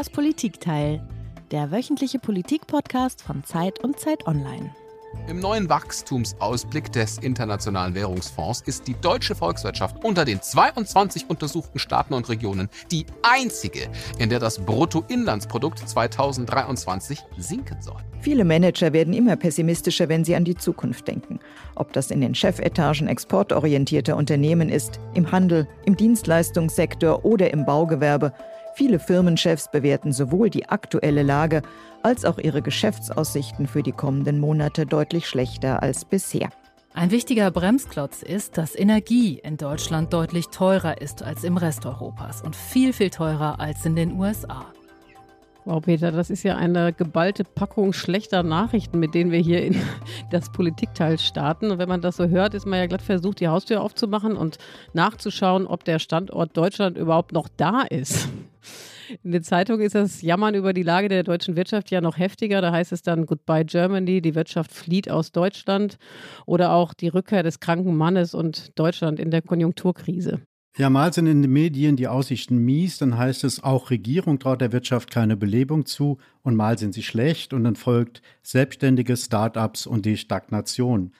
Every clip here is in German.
Das Politikteil, der wöchentliche Politikpodcast von Zeit und Zeit Online. Im neuen Wachstumsausblick des Internationalen Währungsfonds ist die deutsche Volkswirtschaft unter den 22 untersuchten Staaten und Regionen die einzige, in der das Bruttoinlandsprodukt 2023 sinken soll. Viele Manager werden immer pessimistischer, wenn sie an die Zukunft denken. Ob das in den Chefetagen exportorientierter Unternehmen ist, im Handel, im Dienstleistungssektor oder im Baugewerbe. Viele Firmenchefs bewerten sowohl die aktuelle Lage als auch ihre Geschäftsaussichten für die kommenden Monate deutlich schlechter als bisher. Ein wichtiger Bremsklotz ist, dass Energie in Deutschland deutlich teurer ist als im Rest Europas und viel, viel teurer als in den USA. Wow, Peter, das ist ja eine geballte Packung schlechter Nachrichten, mit denen wir hier in das Politikteil starten. Und wenn man das so hört, ist man ja glatt versucht, die Haustür aufzumachen und nachzuschauen, ob der Standort Deutschland überhaupt noch da ist. In den Zeitungen ist das Jammern über die Lage der deutschen Wirtschaft ja noch heftiger. Da heißt es dann Goodbye Germany, die Wirtschaft flieht aus Deutschland oder auch die Rückkehr des kranken Mannes und Deutschland in der Konjunkturkrise. Ja, mal sind in den Medien die Aussichten mies, dann heißt es, auch Regierung traut der Wirtschaft keine Belebung zu und mal sind sie schlecht und dann folgt selbstständige Start-ups und die Stagnation.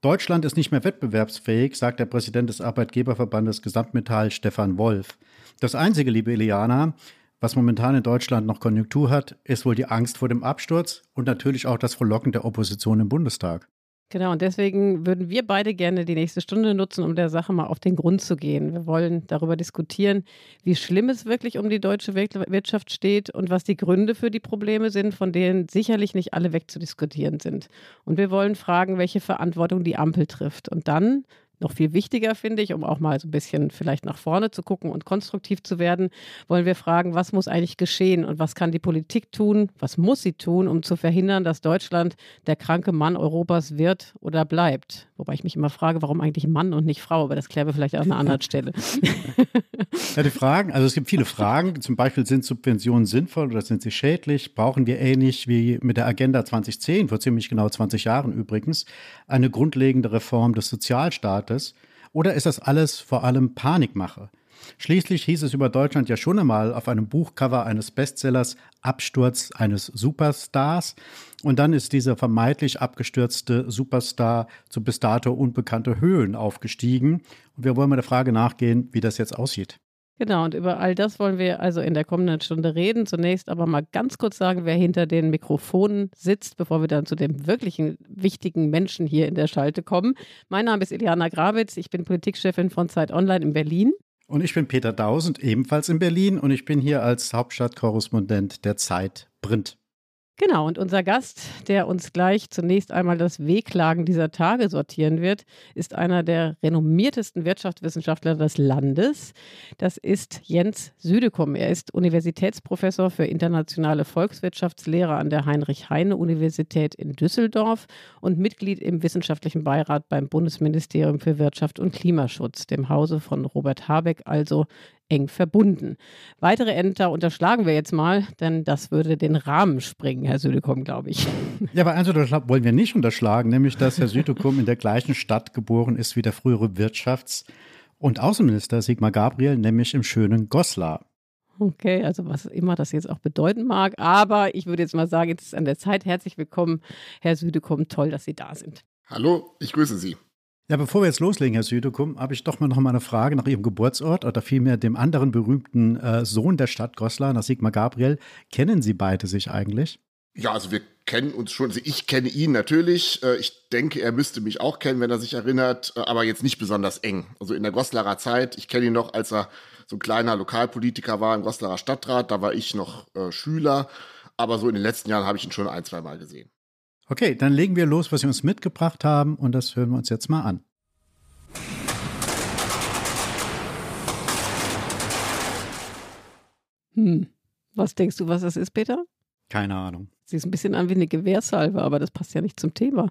Deutschland ist nicht mehr wettbewerbsfähig, sagt der Präsident des Arbeitgeberverbandes Gesamtmetall Stefan Wolf. Das Einzige, liebe Eliana, was momentan in Deutschland noch Konjunktur hat, ist wohl die Angst vor dem Absturz und natürlich auch das Verlocken der Opposition im Bundestag. Genau, und deswegen würden wir beide gerne die nächste Stunde nutzen, um der Sache mal auf den Grund zu gehen. Wir wollen darüber diskutieren, wie schlimm es wirklich um die deutsche Wirtschaft steht und was die Gründe für die Probleme sind, von denen sicherlich nicht alle wegzudiskutieren sind. Und wir wollen fragen, welche Verantwortung die Ampel trifft. Und dann noch viel wichtiger finde ich, um auch mal so ein bisschen vielleicht nach vorne zu gucken und konstruktiv zu werden, wollen wir fragen, was muss eigentlich geschehen und was kann die Politik tun, was muss sie tun, um zu verhindern, dass Deutschland der kranke Mann Europas wird oder bleibt. Wobei ich mich immer frage, warum eigentlich Mann und nicht Frau, aber das klären wir vielleicht an einer anderen Stelle. Ja, die Fragen, also es gibt viele Fragen, zum Beispiel sind Subventionen sinnvoll oder sind sie schädlich? Brauchen wir ähnlich wie mit der Agenda 2010, vor ziemlich genau 20 Jahren übrigens, eine grundlegende Reform des Sozialstaats? Staates? Oder ist das alles vor allem Panikmache? Schließlich hieß es über Deutschland ja schon einmal auf einem Buchcover eines Bestsellers Absturz eines Superstars. Und dann ist dieser vermeintlich abgestürzte Superstar zu bis dato unbekannte Höhen aufgestiegen. Und wir wollen mal der Frage nachgehen, wie das jetzt aussieht. Genau, und über all das wollen wir also in der kommenden Stunde reden. Zunächst aber mal ganz kurz sagen, wer hinter den Mikrofonen sitzt, bevor wir dann zu dem wirklichen wichtigen Menschen hier in der Schalte kommen. Mein Name ist Iliana Grabitz, ich bin Politikchefin von Zeit Online in Berlin. Und ich bin Peter Dausend, ebenfalls in Berlin und ich bin hier als Hauptstadtkorrespondent der Zeit Print. Genau, und unser Gast, der uns gleich zunächst einmal das Wehklagen dieser Tage sortieren wird, ist einer der renommiertesten Wirtschaftswissenschaftler des Landes. Das ist Jens Südekum. Er ist Universitätsprofessor für internationale Volkswirtschaftslehre an der Heinrich-Heine-Universität in Düsseldorf und Mitglied im wissenschaftlichen Beirat beim Bundesministerium für Wirtschaft und Klimaschutz, dem Hause von Robert Habeck, also eng verbunden. Weitere Ämter unterschlagen wir jetzt mal, denn das würde den Rahmen springen, Herr Südekum, glaube ich. Ja, aber eins wollen wir nicht unterschlagen, nämlich dass Herr Südekum in der gleichen Stadt geboren ist wie der frühere Wirtschafts- und Außenminister Sigmar Gabriel, nämlich im schönen Goslar. Okay, also was immer das jetzt auch bedeuten mag, aber ich würde jetzt mal sagen, jetzt ist an der Zeit. Herzlich willkommen, Herr Südekum. Toll, dass Sie da sind. Hallo, ich grüße Sie. Ja, bevor wir jetzt loslegen, Herr Südekum, habe ich doch mal noch mal eine Frage nach Ihrem Geburtsort oder vielmehr dem anderen berühmten äh, Sohn der Stadt Goslar, nach Sigmar Gabriel. Kennen Sie beide sich eigentlich? Ja, also wir kennen uns schon. Also ich kenne ihn natürlich. Äh, ich denke, er müsste mich auch kennen, wenn er sich erinnert, äh, aber jetzt nicht besonders eng. Also in der Goslarer Zeit, ich kenne ihn noch, als er so ein kleiner Lokalpolitiker war im Goslarer Stadtrat. Da war ich noch äh, Schüler. Aber so in den letzten Jahren habe ich ihn schon ein, zwei Mal gesehen. Okay, dann legen wir los, was Sie uns mitgebracht haben und das hören wir uns jetzt mal an. Hm. Was denkst du, was das ist, Peter? Keine Ahnung. Sie ist ein bisschen an wie eine Gewehrsalve, aber das passt ja nicht zum Thema.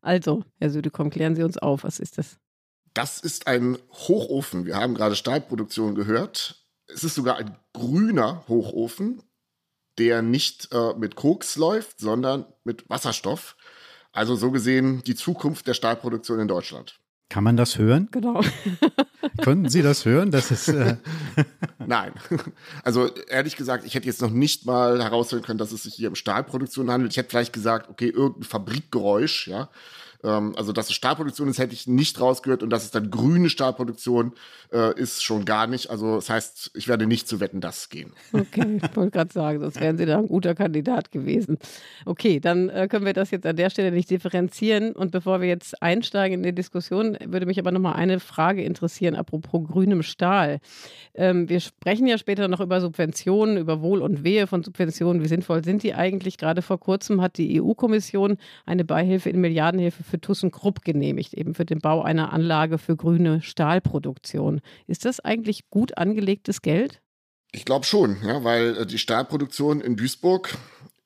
Also, Herr Südekom, klären Sie uns auf, was ist das? Das ist ein Hochofen. Wir haben gerade Stahlproduktion gehört. Es ist sogar ein grüner Hochofen, der nicht äh, mit Koks läuft, sondern mit Wasserstoff. Also so gesehen die Zukunft der Stahlproduktion in Deutschland. Kann man das hören? Genau. Konnten Sie das hören? Das ist äh Nein. Also ehrlich gesagt, ich hätte jetzt noch nicht mal herausfinden können, dass es sich hier um Stahlproduktion handelt. Ich hätte vielleicht gesagt, okay, irgendein Fabrikgeräusch, ja. Ähm, also, dass es Stahlproduktion ist, hätte ich nicht rausgehört und dass es dann grüne Stahlproduktion äh, ist, schon gar nicht. Also, das heißt, ich werde nicht zu Wetten, das gehen. Okay, ich wollte gerade sagen, sonst wären Sie da ein guter Kandidat gewesen. Okay, dann äh, können wir das jetzt an der Stelle nicht differenzieren. Und bevor wir jetzt einsteigen in die Diskussion, würde mich aber noch mal eine Frage interessieren, apropos grünem Stahl. Ähm, wir sprechen ja später noch über Subventionen, über Wohl und Wehe von Subventionen. Wie sinnvoll sind die eigentlich? Gerade vor kurzem hat die EU-Kommission eine Beihilfe in Milliardenhilfe für ThyssenKrupp genehmigt, eben für den Bau einer Anlage für grüne Stahlproduktion. Ist das eigentlich gut angelegtes Geld? Ich glaube schon, ja, weil äh, die Stahlproduktion in Duisburg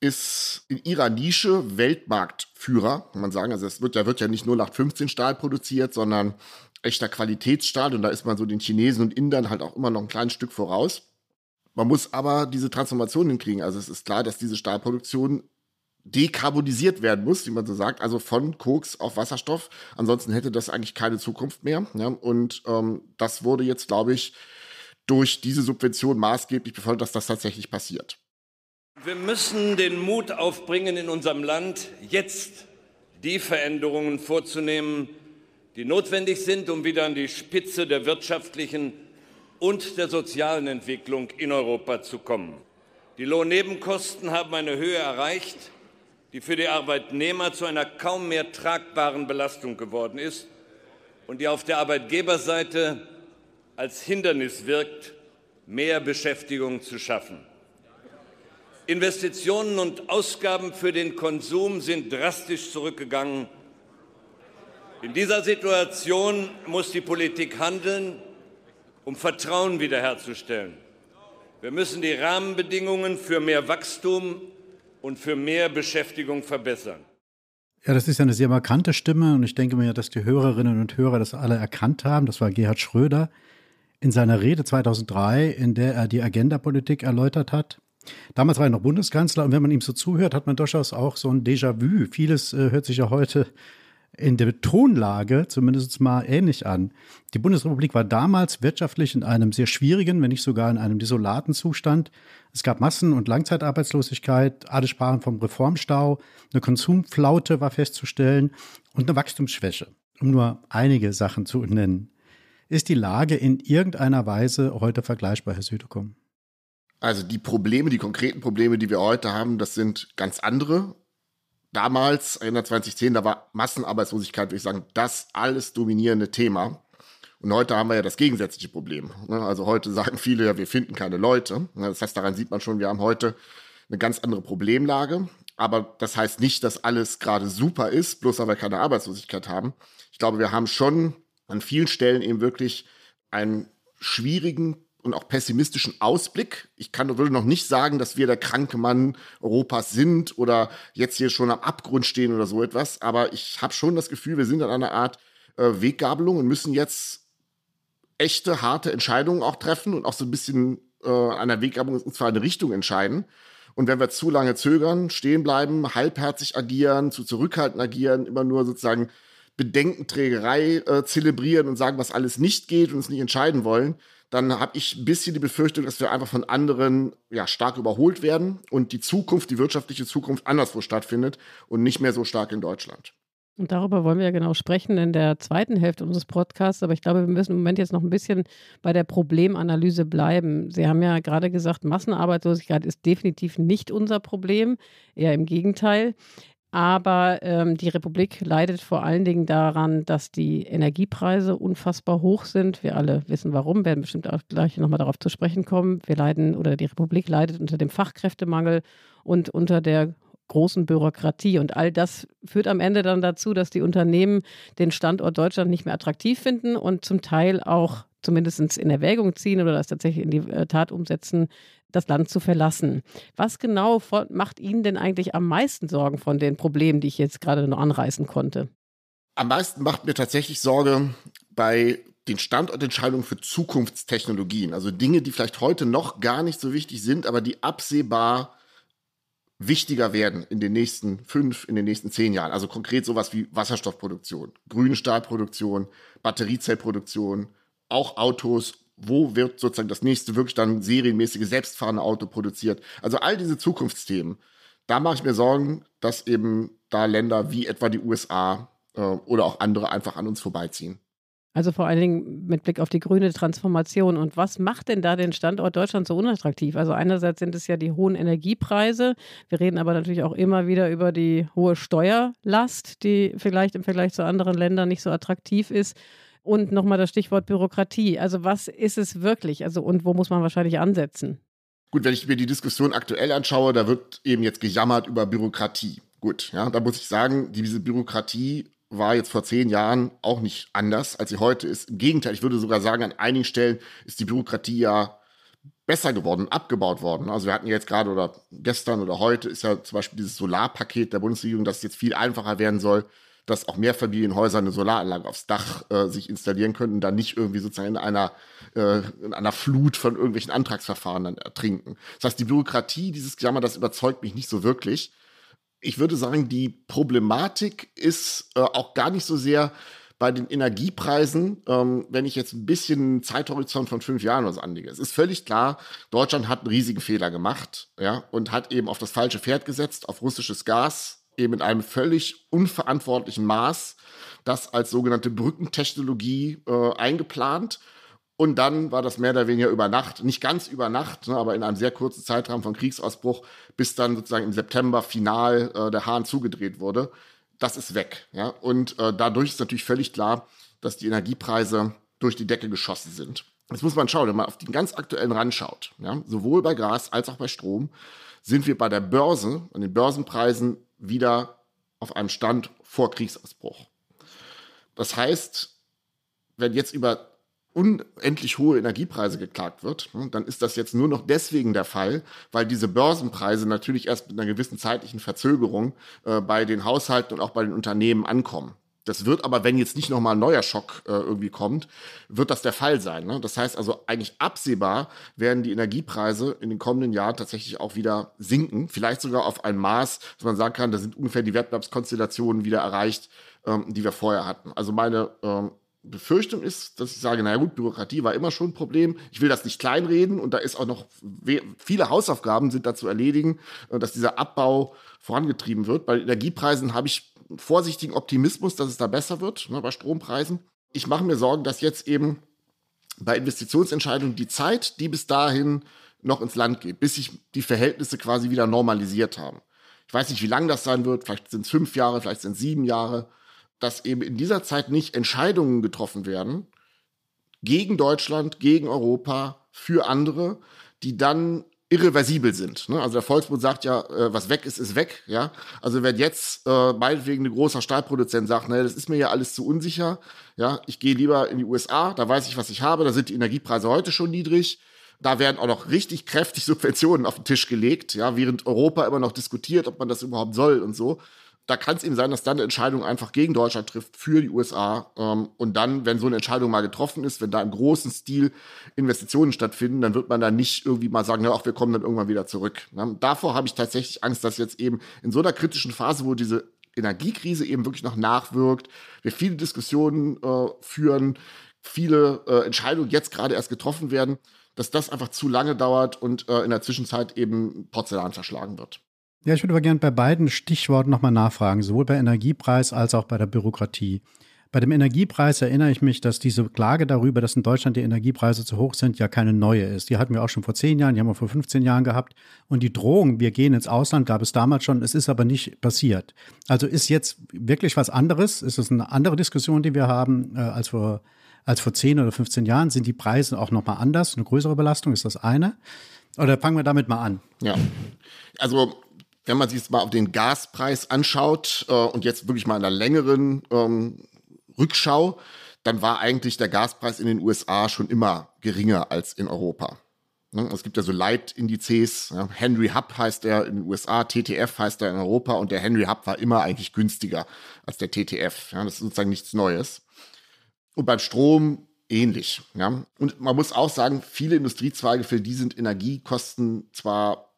ist in ihrer Nische Weltmarktführer, kann man sagen. Also es wird ja, wird ja nicht nur nach 15 Stahl produziert, sondern echter Qualitätsstahl. Und da ist man so den Chinesen und Indern halt auch immer noch ein kleines Stück voraus. Man muss aber diese Transformation hinkriegen. Also es ist klar, dass diese Stahlproduktion dekarbonisiert werden muss, wie man so sagt, also von Koks auf Wasserstoff. Ansonsten hätte das eigentlich keine Zukunft mehr. Ja? Und ähm, das wurde jetzt, glaube ich, durch diese Subvention maßgeblich befördert, dass das tatsächlich passiert. Wir müssen den Mut aufbringen, in unserem Land jetzt die Veränderungen vorzunehmen, die notwendig sind, um wieder an die Spitze der wirtschaftlichen und der sozialen Entwicklung in Europa zu kommen. Die Lohnnebenkosten haben eine Höhe erreicht, die für die Arbeitnehmer zu einer kaum mehr tragbaren Belastung geworden ist und die auf der Arbeitgeberseite als Hindernis wirkt, mehr Beschäftigung zu schaffen. Investitionen und Ausgaben für den Konsum sind drastisch zurückgegangen. In dieser Situation muss die Politik handeln, um Vertrauen wiederherzustellen. Wir müssen die Rahmenbedingungen für mehr Wachstum und für mehr Beschäftigung verbessern. Ja, das ist eine sehr markante Stimme und ich denke mir, dass die Hörerinnen und Hörer das alle erkannt haben. Das war Gerhard Schröder in seiner Rede 2003, in der er die Agenda-Politik erläutert hat. Damals war er noch Bundeskanzler und wenn man ihm so zuhört, hat man durchaus auch so ein Déjà-vu. Vieles äh, hört sich ja heute in der Tonlage zumindest mal ähnlich an. Die Bundesrepublik war damals wirtschaftlich in einem sehr schwierigen, wenn nicht sogar in einem desolaten Zustand. Es gab Massen- und Langzeitarbeitslosigkeit, alle sprachen vom Reformstau, eine Konsumflaute war festzustellen und eine Wachstumsschwäche, um nur einige Sachen zu nennen. Ist die Lage in irgendeiner Weise heute vergleichbar, Herr Südekum? Also die Probleme, die konkreten Probleme, die wir heute haben, das sind ganz andere damals, in 2010, da war Massenarbeitslosigkeit, würde ich sagen, das alles dominierende Thema. Und heute haben wir ja das gegensätzliche Problem. Ne? Also heute sagen viele, ja, wir finden keine Leute. Ne? Das heißt, daran sieht man schon, wir haben heute eine ganz andere Problemlage. Aber das heißt nicht, dass alles gerade super ist, bloß weil wir keine Arbeitslosigkeit haben. Ich glaube, wir haben schon an vielen Stellen eben wirklich einen schwierigen und auch pessimistischen Ausblick. Ich kann würde noch nicht sagen, dass wir der kranke Mann Europas sind oder jetzt hier schon am Abgrund stehen oder so etwas, aber ich habe schon das Gefühl, wir sind an einer Art äh, Weggabelung und müssen jetzt echte, harte Entscheidungen auch treffen und auch so ein bisschen äh, an der Weggabelung und zwar eine Richtung entscheiden. Und wenn wir zu lange zögern, stehen bleiben, halbherzig agieren, zu zurückhaltend agieren, immer nur sozusagen Bedenkenträgerei äh, zelebrieren und sagen, was alles nicht geht und uns nicht entscheiden wollen, dann habe ich ein bisschen die Befürchtung, dass wir einfach von anderen ja, stark überholt werden und die Zukunft, die wirtschaftliche Zukunft anderswo stattfindet und nicht mehr so stark in Deutschland. Und darüber wollen wir ja genau sprechen in der zweiten Hälfte unseres Podcasts. Aber ich glaube, wir müssen im Moment jetzt noch ein bisschen bei der Problemanalyse bleiben. Sie haben ja gerade gesagt, Massenarbeitslosigkeit ist definitiv nicht unser Problem, eher im Gegenteil. Aber ähm, die Republik leidet vor allen Dingen daran, dass die Energiepreise unfassbar hoch sind. Wir alle wissen warum, werden bestimmt auch gleich nochmal darauf zu sprechen kommen. Wir leiden oder die Republik leidet unter dem Fachkräftemangel und unter der großen Bürokratie. Und all das führt am Ende dann dazu, dass die Unternehmen den Standort Deutschland nicht mehr attraktiv finden und zum Teil auch zumindest in Erwägung ziehen oder das tatsächlich in die äh, Tat umsetzen, das Land zu verlassen. Was genau macht Ihnen denn eigentlich am meisten Sorgen von den Problemen, die ich jetzt gerade noch anreißen konnte? Am meisten macht mir tatsächlich Sorge bei den Standortentscheidungen für Zukunftstechnologien. Also Dinge, die vielleicht heute noch gar nicht so wichtig sind, aber die absehbar wichtiger werden in den nächsten fünf, in den nächsten zehn Jahren. Also konkret sowas wie Wasserstoffproduktion, grüne Stahlproduktion, Batteriezellproduktion, auch Autos. Wo wird sozusagen das nächste wirklich dann serienmäßige selbstfahrende Auto produziert? Also all diese Zukunftsthemen. Da mache ich mir Sorgen, dass eben da Länder wie etwa die USA äh, oder auch andere einfach an uns vorbeiziehen. Also vor allen Dingen mit Blick auf die grüne Transformation. Und was macht denn da den Standort Deutschland so unattraktiv? Also einerseits sind es ja die hohen Energiepreise. Wir reden aber natürlich auch immer wieder über die hohe Steuerlast, die vielleicht im Vergleich zu anderen Ländern nicht so attraktiv ist. Und nochmal das Stichwort Bürokratie. Also was ist es wirklich? Also und wo muss man wahrscheinlich ansetzen? Gut, wenn ich mir die Diskussion aktuell anschaue, da wird eben jetzt gejammert über Bürokratie. Gut, ja, da muss ich sagen, diese Bürokratie war jetzt vor zehn Jahren auch nicht anders, als sie heute ist. Im Gegenteil, ich würde sogar sagen, an einigen Stellen ist die Bürokratie ja besser geworden, abgebaut worden. Also wir hatten jetzt gerade oder gestern oder heute ist ja zum Beispiel dieses Solarpaket der Bundesregierung, das jetzt viel einfacher werden soll, dass auch Mehrfamilienhäuser eine Solaranlage aufs Dach äh, sich installieren können und dann nicht irgendwie sozusagen in einer, äh, in einer Flut von irgendwelchen Antragsverfahren dann ertrinken. Das heißt, die Bürokratie, dieses Jammer, das überzeugt mich nicht so wirklich ich würde sagen, die Problematik ist äh, auch gar nicht so sehr bei den Energiepreisen, ähm, wenn ich jetzt ein bisschen Zeithorizont von fünf Jahren was anlege. Es ist völlig klar, Deutschland hat einen riesigen Fehler gemacht, ja, und hat eben auf das falsche Pferd gesetzt, auf russisches Gas, eben in einem völlig unverantwortlichen Maß, das als sogenannte Brückentechnologie äh, eingeplant und dann war das mehr oder weniger über Nacht, nicht ganz über Nacht, ne, aber in einem sehr kurzen Zeitraum von Kriegsausbruch, bis dann sozusagen im September final äh, der Hahn zugedreht wurde. Das ist weg. Ja? Und äh, dadurch ist natürlich völlig klar, dass die Energiepreise durch die Decke geschossen sind. Jetzt muss man schauen, wenn man auf den ganz aktuellen Rand schaut, ja, sowohl bei Gas als auch bei Strom, sind wir bei der Börse, an den Börsenpreisen wieder auf einem Stand vor Kriegsausbruch. Das heißt, wenn jetzt über unendlich hohe Energiepreise geklagt wird, ne, dann ist das jetzt nur noch deswegen der Fall, weil diese Börsenpreise natürlich erst mit einer gewissen zeitlichen Verzögerung äh, bei den Haushalten und auch bei den Unternehmen ankommen. Das wird aber, wenn jetzt nicht nochmal ein neuer Schock äh, irgendwie kommt, wird das der Fall sein. Ne? Das heißt also, eigentlich absehbar werden die Energiepreise in den kommenden Jahren tatsächlich auch wieder sinken. Vielleicht sogar auf ein Maß, dass man sagen kann, da sind ungefähr die Wettbewerbskonstellationen wieder erreicht, ähm, die wir vorher hatten. Also meine ähm, Befürchtung ist, dass ich sage, naja gut, Bürokratie war immer schon ein Problem. Ich will das nicht kleinreden und da ist auch noch viele Hausaufgaben sind da zu erledigen, äh, dass dieser Abbau vorangetrieben wird. Bei Energiepreisen habe ich vorsichtigen Optimismus, dass es da besser wird, ne, bei Strompreisen. Ich mache mir Sorgen, dass jetzt eben bei Investitionsentscheidungen die Zeit, die bis dahin noch ins Land geht, bis sich die Verhältnisse quasi wieder normalisiert haben. Ich weiß nicht, wie lang das sein wird. Vielleicht sind es fünf Jahre, vielleicht sind es sieben Jahre dass eben in dieser Zeit nicht Entscheidungen getroffen werden gegen Deutschland, gegen Europa, für andere, die dann irreversibel sind. Ne? Also der Volksmund sagt ja, äh, was weg ist, ist weg. Ja, also wenn jetzt äh, meinetwegen ein großer Stahlproduzent sagt, naja, das ist mir ja alles zu unsicher. Ja, ich gehe lieber in die USA, da weiß ich, was ich habe. Da sind die Energiepreise heute schon niedrig. Da werden auch noch richtig kräftig Subventionen auf den Tisch gelegt, ja, während Europa immer noch diskutiert, ob man das überhaupt soll und so da kann es eben sein, dass dann eine Entscheidung einfach gegen Deutschland trifft für die USA. Ähm, und dann, wenn so eine Entscheidung mal getroffen ist, wenn da im großen Stil Investitionen stattfinden, dann wird man da nicht irgendwie mal sagen, ja, auch wir kommen dann irgendwann wieder zurück. Ne? Davor habe ich tatsächlich Angst, dass jetzt eben in so einer kritischen Phase, wo diese Energiekrise eben wirklich noch nachwirkt, wir viele Diskussionen äh, führen, viele äh, Entscheidungen jetzt gerade erst getroffen werden, dass das einfach zu lange dauert und äh, in der Zwischenzeit eben Porzellan verschlagen wird. Ja, ich würde aber gerne bei beiden Stichworten nochmal nachfragen, sowohl bei Energiepreis als auch bei der Bürokratie. Bei dem Energiepreis erinnere ich mich, dass diese Klage darüber, dass in Deutschland die Energiepreise zu hoch sind, ja keine neue ist. Die hatten wir auch schon vor zehn Jahren, die haben wir vor 15 Jahren gehabt. Und die Drohung, wir gehen ins Ausland, gab es damals schon. Es ist aber nicht passiert. Also ist jetzt wirklich was anderes? Ist es eine andere Diskussion, die wir haben, äh, als vor, als vor 10 oder 15 Jahren? Sind die Preise auch nochmal anders? Eine größere Belastung ist das eine? Oder fangen wir damit mal an? Ja. Also wenn man sich jetzt mal auf den Gaspreis anschaut äh, und jetzt wirklich mal in einer längeren ähm, Rückschau, dann war eigentlich der Gaspreis in den USA schon immer geringer als in Europa. Ne? Es gibt ja so Leitindizes. Henry Hub heißt er in den USA, TTF heißt er in Europa und der Henry Hub war immer eigentlich günstiger als der TTF. Das ist sozusagen nichts Neues. Und beim Strom ähnlich. Und man muss auch sagen, viele Industriezweige, für die sind Energiekosten zwar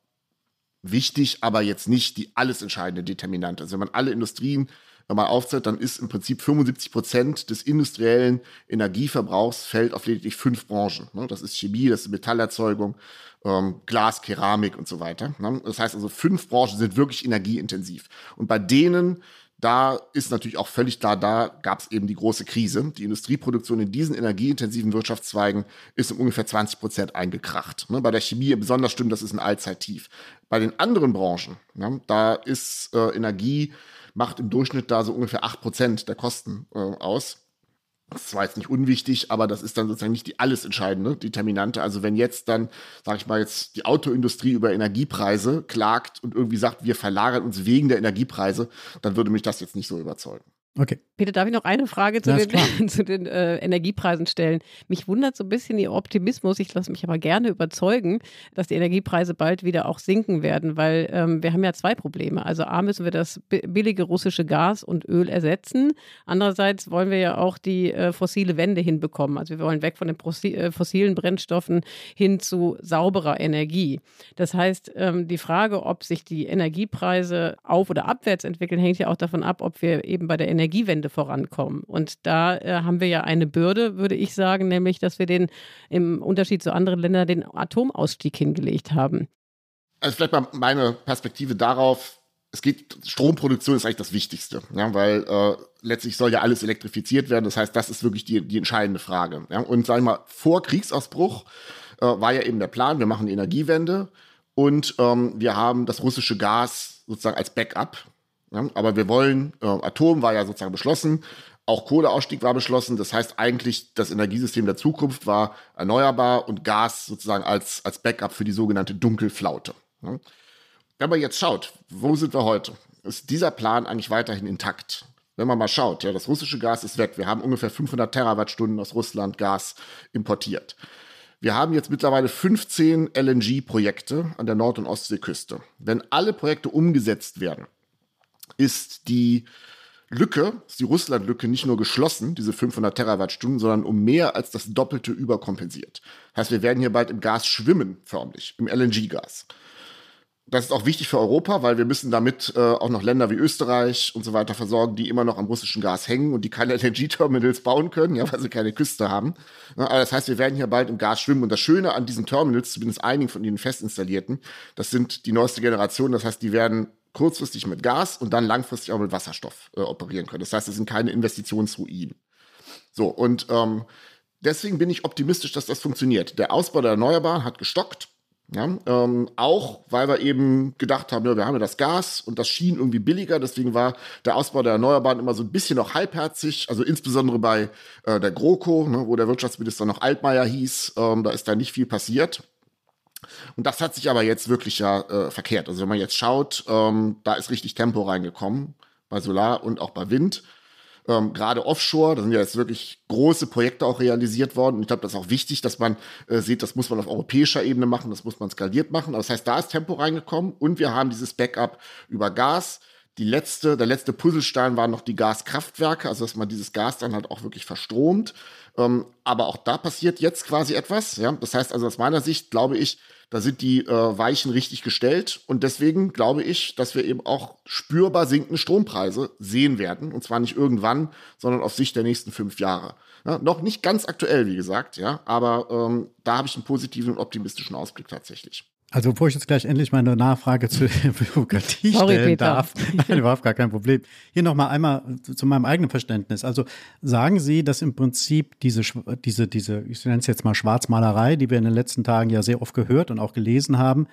wichtig, aber jetzt nicht die alles entscheidende Determinante. Also wenn man alle Industrien mal aufzählt, dann ist im Prinzip 75 Prozent des industriellen Energieverbrauchs fällt auf lediglich fünf Branchen. Ne? Das ist Chemie, das ist Metallerzeugung, ähm, Glas, Keramik und so weiter. Ne? Das heißt also, fünf Branchen sind wirklich energieintensiv. Und bei denen da ist natürlich auch völlig klar, da gab es eben die große Krise. Die Industrieproduktion in diesen energieintensiven Wirtschaftszweigen ist um ungefähr 20 Prozent eingekracht. Ne, bei der Chemie besonders stimmt, das ist ein Allzeittief. Bei den anderen Branchen, ne, da ist äh, Energie, macht im Durchschnitt da so ungefähr 8 Prozent der Kosten äh, aus. Das zwar jetzt nicht unwichtig, aber das ist dann sozusagen nicht die alles entscheidende Determinante. Also wenn jetzt dann, sage ich mal jetzt, die Autoindustrie über Energiepreise klagt und irgendwie sagt, wir verlagern uns wegen der Energiepreise, dann würde mich das jetzt nicht so überzeugen. Okay. Peter, darf ich noch eine Frage zu den, zu den äh, Energiepreisen stellen? Mich wundert so ein bisschen Ihr Optimismus. Ich lasse mich aber gerne überzeugen, dass die Energiepreise bald wieder auch sinken werden, weil ähm, wir haben ja zwei Probleme. Also A müssen wir das billige russische Gas und Öl ersetzen. Andererseits wollen wir ja auch die äh, fossile Wende hinbekommen. Also wir wollen weg von den äh, fossilen Brennstoffen hin zu sauberer Energie. Das heißt, ähm, die Frage, ob sich die Energiepreise auf- oder abwärts entwickeln, hängt ja auch davon ab, ob wir eben bei der Energie Energiewende vorankommen. Und da äh, haben wir ja eine Bürde, würde ich sagen, nämlich, dass wir den im Unterschied zu anderen Ländern den Atomausstieg hingelegt haben. Also vielleicht mal meine Perspektive darauf. Es geht, Stromproduktion ist eigentlich das Wichtigste, ja, weil äh, letztlich soll ja alles elektrifiziert werden. Das heißt, das ist wirklich die, die entscheidende Frage. Ja. Und sagen wir mal, vor Kriegsausbruch äh, war ja eben der Plan, wir machen die Energiewende und ähm, wir haben das russische Gas sozusagen als Backup. Ja, aber wir wollen, äh, Atom war ja sozusagen beschlossen, auch Kohleausstieg war beschlossen. Das heißt eigentlich, das Energiesystem der Zukunft war erneuerbar und Gas sozusagen als, als Backup für die sogenannte Dunkelflaute. Ja. Wenn man jetzt schaut, wo sind wir heute? Ist dieser Plan eigentlich weiterhin intakt? Wenn man mal schaut, ja, das russische Gas ist weg. Wir haben ungefähr 500 Terawattstunden aus Russland Gas importiert. Wir haben jetzt mittlerweile 15 LNG-Projekte an der Nord- und Ostseeküste. Wenn alle Projekte umgesetzt werden, ist die Lücke, ist die Russland-Lücke nicht nur geschlossen, diese 500 Terawattstunden, sondern um mehr als das Doppelte überkompensiert. Heißt, wir werden hier bald im Gas schwimmen, förmlich, im LNG-Gas. Das ist auch wichtig für Europa, weil wir müssen damit äh, auch noch Länder wie Österreich und so weiter versorgen, die immer noch am russischen Gas hängen und die keine LNG-Terminals bauen können, ja, weil sie keine Küste haben. Ja, aber das heißt, wir werden hier bald im Gas schwimmen. Und das Schöne an diesen Terminals, zumindest einigen von ihnen fest installierten, das sind die neueste Generation. Das heißt, die werden kurzfristig mit Gas und dann langfristig auch mit Wasserstoff äh, operieren können. Das heißt, es sind keine Investitionsruinen. So, und ähm, deswegen bin ich optimistisch, dass das funktioniert. Der Ausbau der Erneuerbaren hat gestockt. Ja, ähm, auch weil wir eben gedacht haben, ja, wir haben ja das Gas und das schien irgendwie billiger, deswegen war der Ausbau der Erneuerbaren immer so ein bisschen noch halbherzig, also insbesondere bei äh, der GroKo, ne, wo der Wirtschaftsminister noch Altmaier hieß, ähm, da ist da nicht viel passiert. Und das hat sich aber jetzt wirklich ja äh, verkehrt. Also wenn man jetzt schaut, ähm, da ist richtig Tempo reingekommen bei Solar und auch bei Wind. Ähm, Gerade offshore, da sind ja jetzt wirklich große Projekte auch realisiert worden. Und ich glaube, das ist auch wichtig, dass man äh, sieht, das muss man auf europäischer Ebene machen, das muss man skaliert machen. Das heißt, da ist Tempo reingekommen und wir haben dieses Backup über Gas. Die letzte, der letzte Puzzlestein waren noch die Gaskraftwerke, also dass man dieses Gas dann halt auch wirklich verstromt. Ähm, aber auch da passiert jetzt quasi etwas. Ja? Das heißt also aus meiner Sicht glaube ich, da sind die äh, Weichen richtig gestellt. Und deswegen glaube ich, dass wir eben auch spürbar sinkende Strompreise sehen werden. Und zwar nicht irgendwann, sondern auf Sicht der nächsten fünf Jahre. Ja, noch nicht ganz aktuell, wie gesagt, ja, aber ähm, da habe ich einen positiven und optimistischen Ausblick tatsächlich. Also, bevor ich jetzt gleich endlich meine Nachfrage zur Bürokratie Sorry, stellen Peter. darf, nein, überhaupt gar kein Problem. Hier nochmal einmal zu meinem eigenen Verständnis. Also, sagen Sie, dass im Prinzip diese, diese, diese, ich nenne es jetzt mal Schwarzmalerei, die wir in den letzten Tagen ja sehr oft gehört und auch gelesen haben,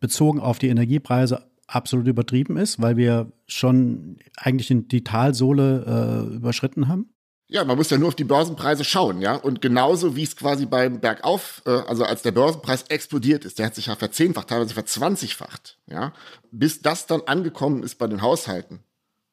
bezogen auf die Energiepreise absolut übertrieben ist, weil wir schon eigentlich die Talsohle äh, überschritten haben? Ja, man muss ja nur auf die Börsenpreise schauen, ja. Und genauso wie es quasi beim Bergauf, äh, also als der Börsenpreis explodiert ist, der hat sich ja verzehnfacht, teilweise verzwanzigfacht, ja. Bis das dann angekommen ist bei den Haushalten,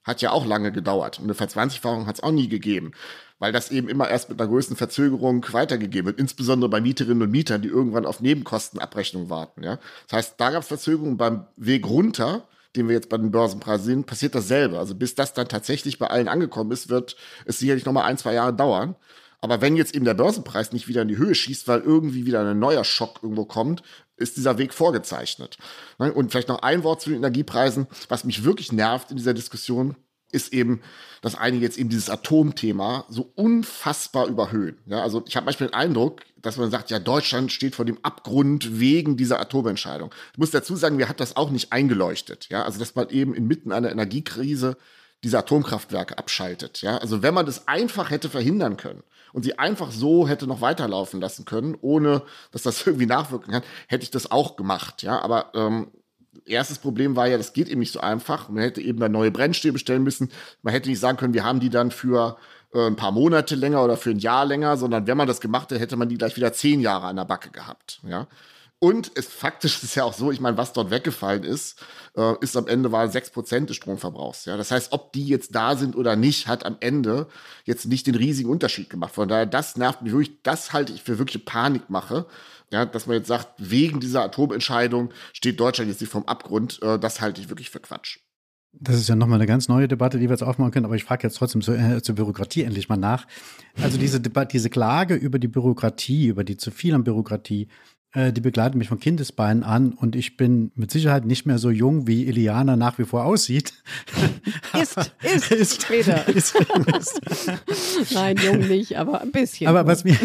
hat ja auch lange gedauert. Und eine Verzwanzigfachung hat es auch nie gegeben, weil das eben immer erst mit einer größten Verzögerung weitergegeben wird, insbesondere bei Mieterinnen und Mietern, die irgendwann auf Nebenkostenabrechnung warten, ja. Das heißt, da gab es Verzögerungen beim Weg runter, den wir jetzt bei den Börsenpreisen sehen, passiert dasselbe. Also bis das dann tatsächlich bei allen angekommen ist, wird es sicherlich noch mal ein, zwei Jahre dauern. Aber wenn jetzt eben der Börsenpreis nicht wieder in die Höhe schießt, weil irgendwie wieder ein neuer Schock irgendwo kommt, ist dieser Weg vorgezeichnet. Ne? Und vielleicht noch ein Wort zu den Energiepreisen. Was mich wirklich nervt in dieser Diskussion, ist eben, dass einige jetzt eben dieses Atomthema so unfassbar überhöhen. Ja, also ich habe manchmal den Eindruck, dass man sagt, ja, Deutschland steht vor dem Abgrund wegen dieser Atomentscheidung. Ich muss dazu sagen, mir hat das auch nicht eingeleuchtet. Ja, also dass man eben inmitten einer Energiekrise diese Atomkraftwerke abschaltet. Ja, also wenn man das einfach hätte verhindern können und sie einfach so hätte noch weiterlaufen lassen können, ohne dass das irgendwie nachwirken kann, hätte ich das auch gemacht. Ja, aber ähm, erstes Problem war ja, das geht eben nicht so einfach. Man hätte eben dann neue Brennstäbe stellen müssen. Man hätte nicht sagen können, wir haben die dann für äh, ein paar Monate länger oder für ein Jahr länger, sondern wenn man das gemacht hätte, hätte man die gleich wieder zehn Jahre an der Backe gehabt. Ja. Und es faktisch ist ja auch so, ich meine, was dort weggefallen ist, äh, ist am Ende war sechs Prozent des Stromverbrauchs. Ja, das heißt, ob die jetzt da sind oder nicht, hat am Ende jetzt nicht den riesigen Unterschied gemacht. Von daher, das nervt mich wirklich. Das halte ich für wirkliche Panikmache. Ja, dass man jetzt sagt, wegen dieser Atomentscheidung steht Deutschland jetzt nicht vom Abgrund. Äh, das halte ich wirklich für Quatsch. Das ist ja nochmal eine ganz neue Debatte, die wir jetzt aufmachen können, aber ich frage jetzt trotzdem zur, äh, zur Bürokratie endlich mal nach. Also diese Debatte, diese Klage über die Bürokratie, über die zu viel an Bürokratie, die begleiten mich von Kindesbeinen an und ich bin mit Sicherheit nicht mehr so jung, wie Iliana nach wie vor aussieht. Ist, ist, ist später. Ist, ist. Nein, jung nicht, aber ein bisschen. Aber was mir,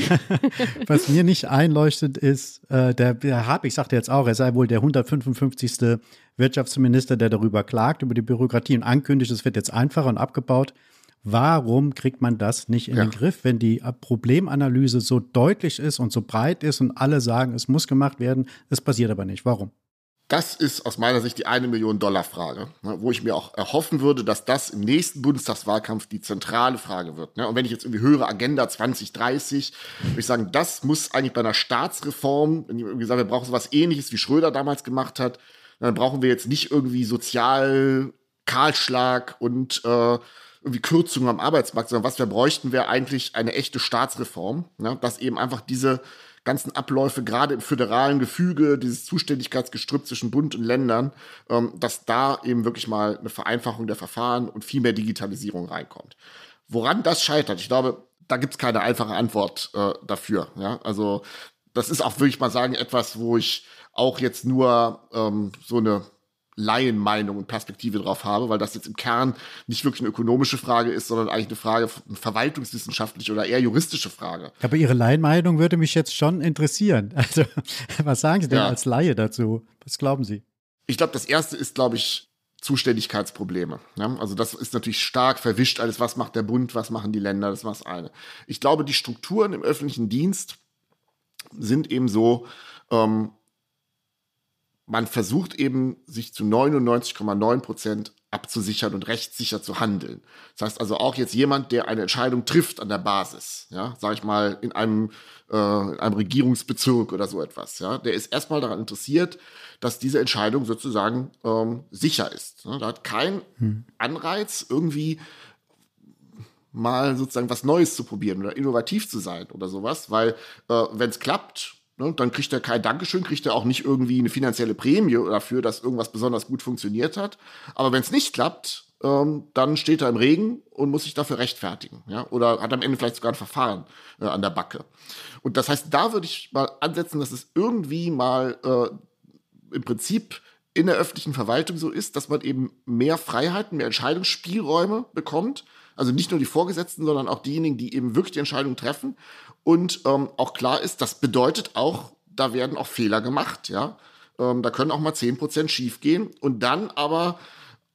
was mir nicht einleuchtet, ist, äh, der, der Habig sagte jetzt auch, er sei wohl der 155. Wirtschaftsminister, der darüber klagt, über die Bürokratie und ankündigt, es wird jetzt einfacher und abgebaut. Warum kriegt man das nicht in ja. den Griff, wenn die Problemanalyse so deutlich ist und so breit ist und alle sagen, es muss gemacht werden, es passiert aber nicht? Warum? Das ist aus meiner Sicht die eine Million Dollar Frage, ne, wo ich mir auch erhoffen würde, dass das im nächsten Bundestagswahlkampf die zentrale Frage wird. Ne. Und wenn ich jetzt irgendwie höre Agenda 2030, würde ich sagen, das muss eigentlich bei einer Staatsreform, wenn irgendwie sage, wir brauchen so was ähnliches, wie Schröder damals gemacht hat, dann brauchen wir jetzt nicht irgendwie sozial Kahlschlag und äh, irgendwie Kürzungen am Arbeitsmarkt, sondern was wir bräuchten, wäre eigentlich eine echte Staatsreform, ne? dass eben einfach diese ganzen Abläufe, gerade im föderalen Gefüge, dieses Zuständigkeitsgestrüpp zwischen Bund und Ländern, ähm, dass da eben wirklich mal eine Vereinfachung der Verfahren und viel mehr Digitalisierung reinkommt. Woran das scheitert, ich glaube, da gibt es keine einfache Antwort äh, dafür. Ja? Also das ist auch, würde ich mal sagen, etwas, wo ich auch jetzt nur ähm, so eine Laienmeinung und Perspektive drauf habe, weil das jetzt im Kern nicht wirklich eine ökonomische Frage ist, sondern eigentlich eine Frage, eine verwaltungswissenschaftliche oder eher juristische Frage. Aber Ihre Laienmeinung würde mich jetzt schon interessieren. Also, was sagen Sie denn ja. als Laie dazu? Was glauben Sie? Ich glaube, das erste ist, glaube ich, Zuständigkeitsprobleme. Ja? Also das ist natürlich stark verwischt alles, was macht der Bund, was machen die Länder, das war das eine. Ich glaube, die Strukturen im öffentlichen Dienst sind eben so, ähm, man versucht eben, sich zu 99,9 Prozent abzusichern und rechtssicher zu handeln. Das heißt also auch jetzt jemand, der eine Entscheidung trifft an der Basis, ja, sage ich mal, in einem, äh, in einem Regierungsbezirk oder so etwas, ja, der ist erstmal daran interessiert, dass diese Entscheidung sozusagen ähm, sicher ist. Ja, da hat kein hm. Anreiz, irgendwie mal sozusagen was Neues zu probieren oder innovativ zu sein oder sowas, weil äh, wenn es klappt, Ne, dann kriegt er kein Dankeschön, kriegt er auch nicht irgendwie eine finanzielle Prämie dafür, dass irgendwas besonders gut funktioniert hat. Aber wenn es nicht klappt, ähm, dann steht er im Regen und muss sich dafür rechtfertigen. Ja? Oder hat am Ende vielleicht sogar ein Verfahren äh, an der Backe. Und das heißt, da würde ich mal ansetzen, dass es irgendwie mal äh, im Prinzip in der öffentlichen Verwaltung so ist, dass man eben mehr Freiheiten, mehr Entscheidungsspielräume bekommt. Also nicht nur die Vorgesetzten, sondern auch diejenigen, die eben wirklich die Entscheidung treffen und ähm, auch klar ist, das bedeutet auch, da werden auch Fehler gemacht, ja. Ähm, da können auch mal 10% schief gehen. Und dann aber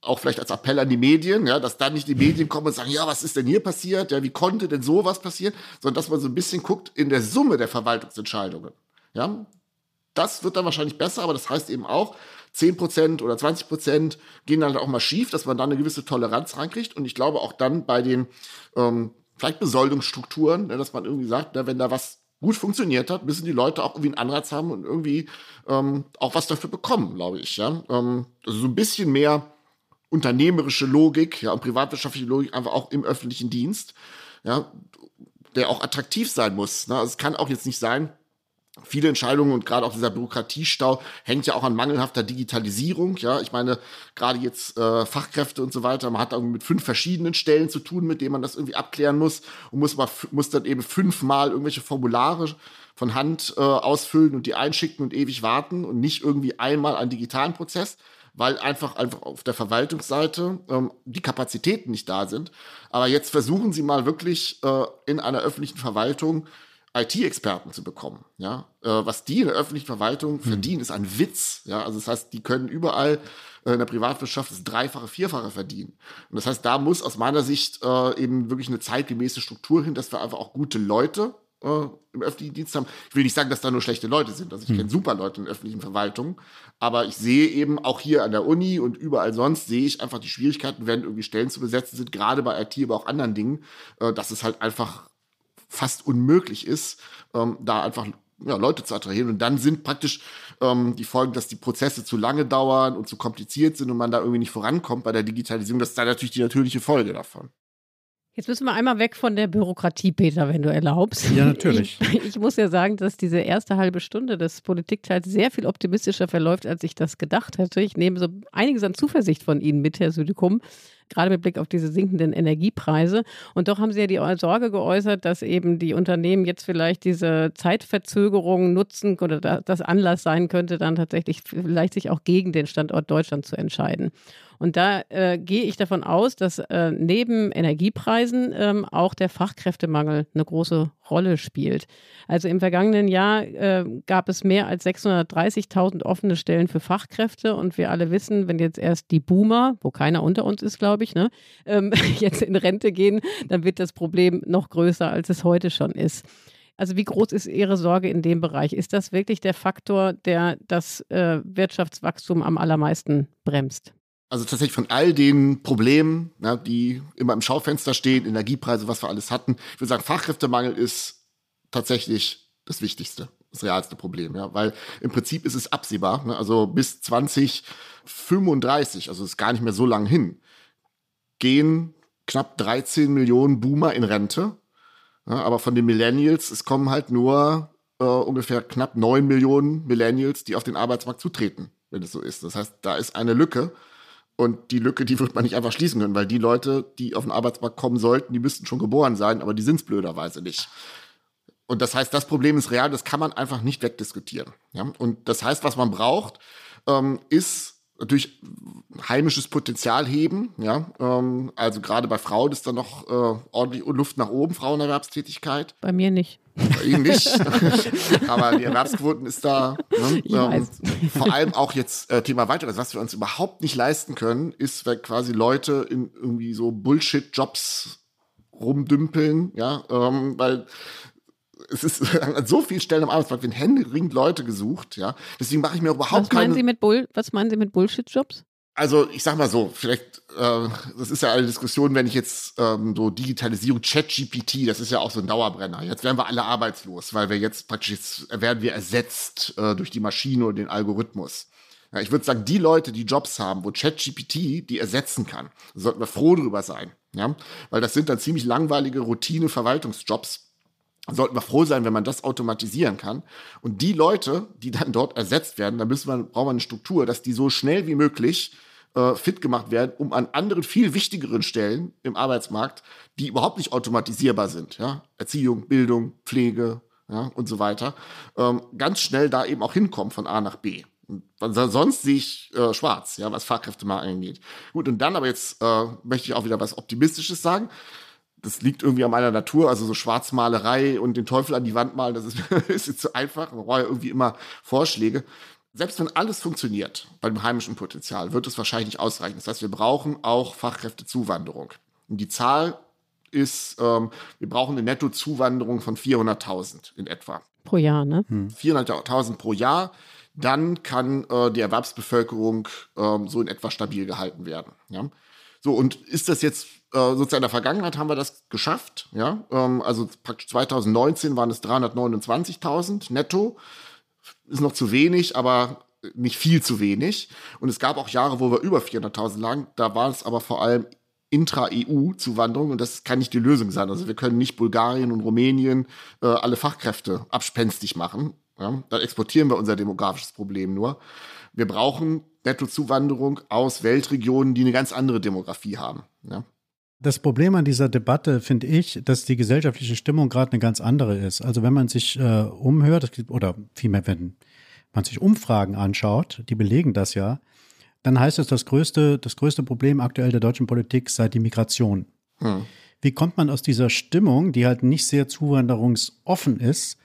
auch vielleicht als Appell an die Medien, ja, dass dann nicht die Medien kommen und sagen, ja, was ist denn hier passiert? Ja, wie konnte denn sowas passieren? Sondern dass man so ein bisschen guckt in der Summe der Verwaltungsentscheidungen. Ja, das wird dann wahrscheinlich besser, aber das heißt eben auch, 10% oder 20% gehen dann auch mal schief, dass man dann eine gewisse Toleranz reinkriegt. Und ich glaube auch dann bei den ähm, vielleicht Besoldungsstrukturen, ne, dass man irgendwie sagt, ne, wenn da was gut funktioniert hat, müssen die Leute auch irgendwie einen Anreiz haben und irgendwie ähm, auch was dafür bekommen, glaube ich. Ja? Ähm, also so ein bisschen mehr unternehmerische Logik ja, und privatwirtschaftliche Logik einfach auch im öffentlichen Dienst, ja, der auch attraktiv sein muss. Ne? Also es kann auch jetzt nicht sein, viele Entscheidungen und gerade auch dieser Bürokratiestau hängt ja auch an mangelhafter Digitalisierung. Ja, ich meine, gerade jetzt äh, Fachkräfte und so weiter, man hat irgendwie mit fünf verschiedenen Stellen zu tun, mit denen man das irgendwie abklären muss und muss, mal, muss dann eben fünfmal irgendwelche Formulare von Hand äh, ausfüllen und die einschicken und ewig warten und nicht irgendwie einmal einen digitalen Prozess weil einfach, einfach auf der Verwaltungsseite ähm, die Kapazitäten nicht da sind. Aber jetzt versuchen Sie mal wirklich äh, in einer öffentlichen Verwaltung IT-Experten zu bekommen. Ja, äh, was die in der öffentlichen Verwaltung hm. verdienen, ist ein Witz. Ja, also das heißt, die können überall äh, in der Privatwirtschaft das Dreifache, Vierfache verdienen. Und das heißt, da muss aus meiner Sicht äh, eben wirklich eine zeitgemäße Struktur hin, dass wir einfach auch gute Leute äh, im öffentlichen Dienst haben. Ich will nicht sagen, dass da nur schlechte Leute sind. Also ich hm. kenne super Leute in öffentlichen Verwaltungen. Aber ich sehe eben auch hier an der Uni und überall sonst sehe ich einfach die Schwierigkeiten, wenn irgendwie Stellen zu besetzen sind, gerade bei IT, aber auch anderen Dingen, äh, dass es halt einfach fast unmöglich ist, ähm, da einfach ja, Leute zu attrahieren. Und dann sind praktisch ähm, die Folgen, dass die Prozesse zu lange dauern und zu kompliziert sind und man da irgendwie nicht vorankommt bei der Digitalisierung. Das ist dann natürlich die natürliche Folge davon. Jetzt müssen wir einmal weg von der Bürokratie, Peter, wenn du erlaubst. Ja, natürlich. Ich, ich, muss ja sagen, dass diese erste halbe Stunde des Politikteils sehr viel optimistischer verläuft, als ich das gedacht hätte. Ich nehme so einiges an Zuversicht von Ihnen mit, Herr Südikum gerade mit Blick auf diese sinkenden Energiepreise. Und doch haben Sie ja die Sorge geäußert, dass eben die Unternehmen jetzt vielleicht diese Zeitverzögerung nutzen oder das Anlass sein könnte, dann tatsächlich vielleicht sich auch gegen den Standort Deutschland zu entscheiden. Und da äh, gehe ich davon aus, dass äh, neben Energiepreisen ähm, auch der Fachkräftemangel eine große Rolle spielt. Also im vergangenen Jahr äh, gab es mehr als 630.000 offene Stellen für Fachkräfte und wir alle wissen, wenn jetzt erst die Boomer, wo keiner unter uns ist, glaube ich, ne, ähm, jetzt in Rente gehen, dann wird das Problem noch größer, als es heute schon ist. Also wie groß ist Ihre Sorge in dem Bereich? Ist das wirklich der Faktor, der das äh, Wirtschaftswachstum am allermeisten bremst? Also tatsächlich von all den Problemen, ja, die immer im Schaufenster stehen, Energiepreise, was wir alles hatten, ich würde sagen, Fachkräftemangel ist tatsächlich das Wichtigste, das realste Problem, ja, weil im Prinzip ist es absehbar, ne? also bis 2035, also ist gar nicht mehr so lang hin, gehen knapp 13 Millionen Boomer in Rente, ja, aber von den Millennials, es kommen halt nur äh, ungefähr knapp 9 Millionen Millennials, die auf den Arbeitsmarkt zutreten, wenn es so ist. Das heißt, da ist eine Lücke und die Lücke, die wird man nicht einfach schließen können, weil die Leute, die auf den Arbeitsmarkt kommen sollten, die müssten schon geboren sein, aber die sind es blöderweise nicht. Und das heißt, das Problem ist real, das kann man einfach nicht wegdiskutieren. Ja? Und das heißt, was man braucht, ähm, ist natürlich heimisches Potenzial heben. Ja? Ähm, also gerade bei Frauen ist da noch äh, ordentlich Luft nach oben, Frauenerwerbstätigkeit. Bei mir nicht. Bei Ihnen nicht. Aber die Erwerbsquoten ist da. Ne? Ähm, vor allem auch jetzt äh, Thema weiteres, was wir uns überhaupt nicht leisten können, ist, wenn quasi Leute in irgendwie so Bullshit-Jobs rumdümpeln, ja, ähm, weil es ist an so vielen Stellen am Arbeitsmarkt werden händeringend Leute gesucht, ja. Deswegen mache ich mir überhaupt was meinen keine. Sie mit Bull was meinen Sie mit Bullshit-Jobs? Also ich sag mal so, vielleicht, äh, das ist ja eine Diskussion, wenn ich jetzt ähm, so Digitalisierung, Chat-GPT, das ist ja auch so ein Dauerbrenner. Jetzt werden wir alle arbeitslos, weil wir jetzt praktisch jetzt werden wir ersetzt äh, durch die Maschine und den Algorithmus. Ja, ich würde sagen, die Leute, die Jobs haben, wo ChatGPT die ersetzen kann, sollten wir froh drüber sein. Ja? Weil das sind dann ziemlich langweilige Routine-Verwaltungsjobs sollten wir froh sein, wenn man das automatisieren kann. Und die Leute, die dann dort ersetzt werden, da müssen wir, brauchen wir eine Struktur, dass die so schnell wie möglich äh, fit gemacht werden, um an anderen, viel wichtigeren Stellen im Arbeitsmarkt, die überhaupt nicht automatisierbar sind, ja, Erziehung, Bildung, Pflege, ja, und so weiter, ähm, ganz schnell da eben auch hinkommen von A nach B. sonst sehe ich äh, schwarz, ja, was Fachkräftemangel angeht. Gut, und dann aber jetzt äh, möchte ich auch wieder was Optimistisches sagen das liegt irgendwie an meiner Natur, also so Schwarzmalerei und den Teufel an die Wand malen, das ist, ist jetzt zu einfach. Man braucht ja irgendwie immer Vorschläge. Selbst wenn alles funktioniert bei dem heimischen Potenzial, wird es wahrscheinlich nicht ausreichen. Das heißt, wir brauchen auch Fachkräftezuwanderung. Und die Zahl ist, ähm, wir brauchen eine Nettozuwanderung von 400.000 in etwa. Pro Jahr, ne? 400.000 hm. pro Jahr. Dann kann äh, die Erwerbsbevölkerung ähm, so in etwa stabil gehalten werden. Ja? So, und ist das jetzt äh, sozusagen in der Vergangenheit haben wir das geschafft. Ja, ähm, also praktisch 2019 waren es 329.000 netto. Ist noch zu wenig, aber nicht viel zu wenig. Und es gab auch Jahre, wo wir über 400.000 lagen. Da war es aber vor allem Intra-EU-Zuwanderung und das kann nicht die Lösung sein. Also wir können nicht Bulgarien und Rumänien äh, alle Fachkräfte abspenstig machen. Ja? Dann exportieren wir unser demografisches Problem nur. Wir brauchen Nettozuwanderung aus Weltregionen, die eine ganz andere Demografie haben. Ja? Das Problem an dieser Debatte finde ich, dass die gesellschaftliche Stimmung gerade eine ganz andere ist. Also wenn man sich äh, umhört, oder vielmehr, wenn man sich Umfragen anschaut, die belegen das ja, dann heißt es, das größte, das größte Problem aktuell der deutschen Politik sei die Migration. Hm. Wie kommt man aus dieser Stimmung, die halt nicht sehr zuwanderungsoffen ist,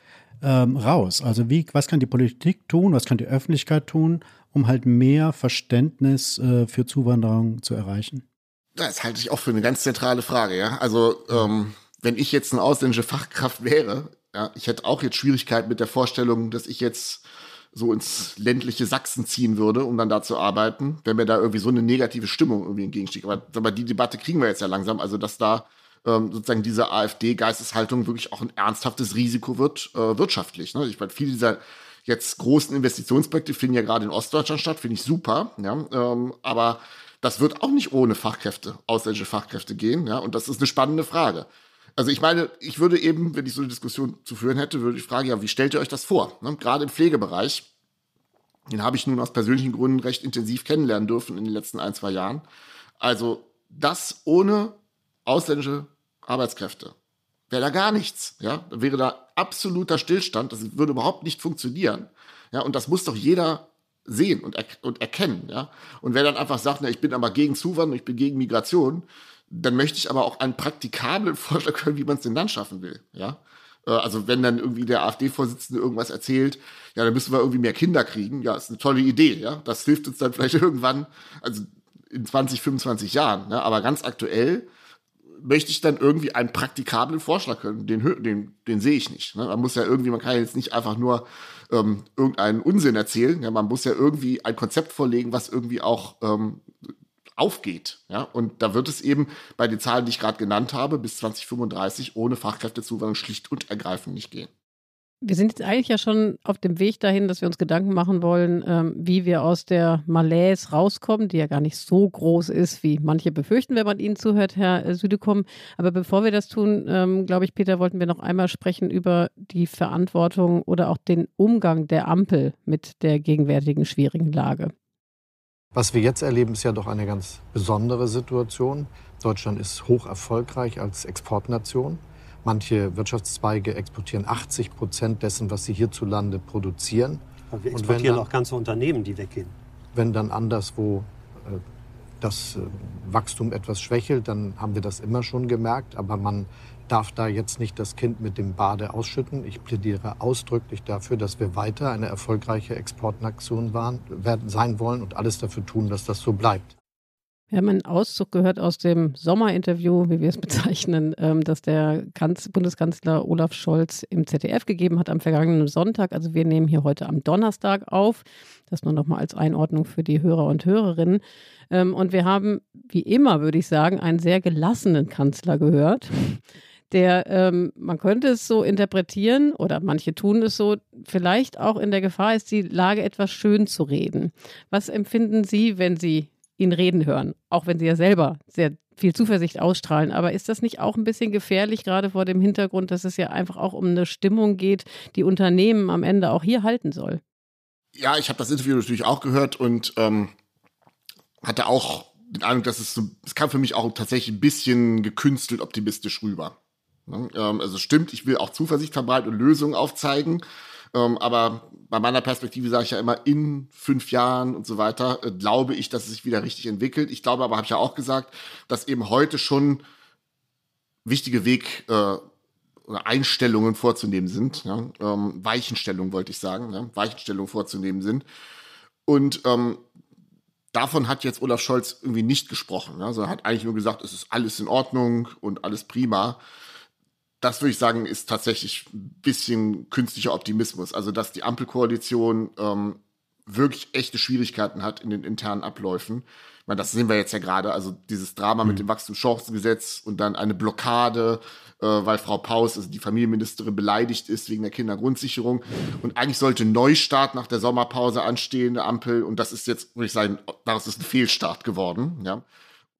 ähm, raus? Also wie, was kann die Politik tun, was kann die Öffentlichkeit tun, um halt mehr Verständnis äh, für Zuwanderung zu erreichen? Das halte ich auch für eine ganz zentrale Frage, ja. Also, ähm, wenn ich jetzt eine ausländische Fachkraft wäre, ja, ich hätte auch jetzt Schwierigkeiten mit der Vorstellung, dass ich jetzt so ins ländliche Sachsen ziehen würde, um dann da zu arbeiten, wenn mir da irgendwie so eine negative Stimmung irgendwie entgegensteht. Aber, aber die Debatte kriegen wir jetzt ja langsam, also dass da ähm, sozusagen diese AfD-Geisteshaltung wirklich auch ein ernsthaftes Risiko wird, äh, wirtschaftlich. Ne? Ich meine, viele dieser jetzt großen Investitionsprojekte finden ja gerade in Ostdeutschland statt, finde ich super, ja, ähm, aber das wird auch nicht ohne Fachkräfte, ausländische Fachkräfte gehen, ja, und das ist eine spannende Frage. Also ich meine, ich würde eben, wenn ich so eine Diskussion zu führen hätte, würde ich fragen, ja, wie stellt ihr euch das vor? Ne? Gerade im Pflegebereich, den habe ich nun aus persönlichen Gründen recht intensiv kennenlernen dürfen in den letzten ein, zwei Jahren. Also das ohne ausländische Arbeitskräfte wäre da gar nichts. Ja, da wäre da absoluter Stillstand. Das würde überhaupt nicht funktionieren. Ja, und das muss doch jeder sehen und, er und erkennen. Ja? Und wer dann einfach sagt, na, ich bin aber gegen Zuwanderung, ich bin gegen Migration, dann möchte ich aber auch einen praktikablen Vorschlag hören, wie man es denn dann schaffen will. Ja? Äh, also wenn dann irgendwie der AfD-Vorsitzende irgendwas erzählt, ja, dann müssen wir irgendwie mehr Kinder kriegen. Ja, ist eine tolle Idee. Ja, das hilft uns dann vielleicht irgendwann, also in 20, 25 Jahren. Ne? Aber ganz aktuell möchte ich dann irgendwie einen praktikablen Vorschlag hören. Den, den, den sehe ich nicht. Ne? Man muss ja irgendwie, man kann jetzt nicht einfach nur ähm, irgendeinen Unsinn erzählen. Ja, man muss ja irgendwie ein Konzept vorlegen, was irgendwie auch ähm, aufgeht. Ja, und da wird es eben bei den Zahlen, die ich gerade genannt habe, bis 2035 ohne Fachkräftezuwanderung schlicht und ergreifend nicht gehen. Wir sind jetzt eigentlich ja schon auf dem Weg dahin, dass wir uns Gedanken machen wollen, ähm, wie wir aus der Malaise rauskommen, die ja gar nicht so groß ist, wie manche befürchten, wenn man Ihnen zuhört, Herr äh, Südekom. Aber bevor wir das tun, ähm, glaube ich, Peter, wollten wir noch einmal sprechen über die Verantwortung oder auch den Umgang der Ampel mit der gegenwärtigen schwierigen Lage. Was wir jetzt erleben, ist ja doch eine ganz besondere Situation. Deutschland ist hoch erfolgreich als Exportnation. Manche Wirtschaftszweige exportieren 80 Prozent dessen, was sie hierzulande produzieren. Aber wir exportieren dann, auch ganze Unternehmen, die weggehen. Wenn dann anderswo äh, das äh, Wachstum etwas schwächelt, dann haben wir das immer schon gemerkt. Aber man darf da jetzt nicht das Kind mit dem Bade ausschütten. Ich plädiere ausdrücklich dafür, dass wir weiter eine erfolgreiche Exportnation waren, werden, sein wollen und alles dafür tun, dass das so bleibt. Wir haben einen Auszug gehört aus dem Sommerinterview, wie wir es bezeichnen, ähm, das der Bundeskanzler Olaf Scholz im ZDF gegeben hat am vergangenen Sonntag. Also wir nehmen hier heute am Donnerstag auf. Das nur nochmal als Einordnung für die Hörer und Hörerinnen. Ähm, und wir haben, wie immer, würde ich sagen, einen sehr gelassenen Kanzler gehört der, ähm, man könnte es so interpretieren oder manche tun es so, vielleicht auch in der Gefahr ist, die Lage etwas schön zu reden. Was empfinden Sie, wenn Sie ihn reden hören, auch wenn sie ja selber sehr viel Zuversicht ausstrahlen. Aber ist das nicht auch ein bisschen gefährlich, gerade vor dem Hintergrund, dass es ja einfach auch um eine Stimmung geht, die Unternehmen am Ende auch hier halten soll? Ja, ich habe das Interview natürlich auch gehört und ähm, hatte auch den Eindruck, dass es so, es kam für mich auch tatsächlich ein bisschen gekünstelt optimistisch rüber. Ne? Ähm, also stimmt, ich will auch Zuversicht verbreiten und Lösungen aufzeigen. Ähm, aber bei meiner Perspektive sage ich ja immer, in fünf Jahren und so weiter, äh, glaube ich, dass es sich wieder richtig entwickelt. Ich glaube aber, habe ich ja auch gesagt, dass eben heute schon wichtige Weg äh, Einstellungen vorzunehmen sind. Ja? Ähm, Weichenstellungen wollte ich sagen, ja? Weichenstellungen vorzunehmen sind. Und ähm, davon hat jetzt Olaf Scholz irgendwie nicht gesprochen. Also er hat eigentlich nur gesagt, es ist alles in Ordnung und alles prima das würde ich sagen, ist tatsächlich ein bisschen künstlicher Optimismus. Also, dass die Ampelkoalition ähm, wirklich echte Schwierigkeiten hat in den internen Abläufen. Ich meine, das sehen wir jetzt ja gerade. Also dieses Drama mhm. mit dem Wachstumschancengesetz und dann eine Blockade, äh, weil Frau Paus, also die Familienministerin, beleidigt ist wegen der Kindergrundsicherung. Und eigentlich sollte Neustart nach der Sommerpause anstehen, der Ampel. Und das ist jetzt, würde ich sagen, daraus ist ein Fehlstart geworden. Ja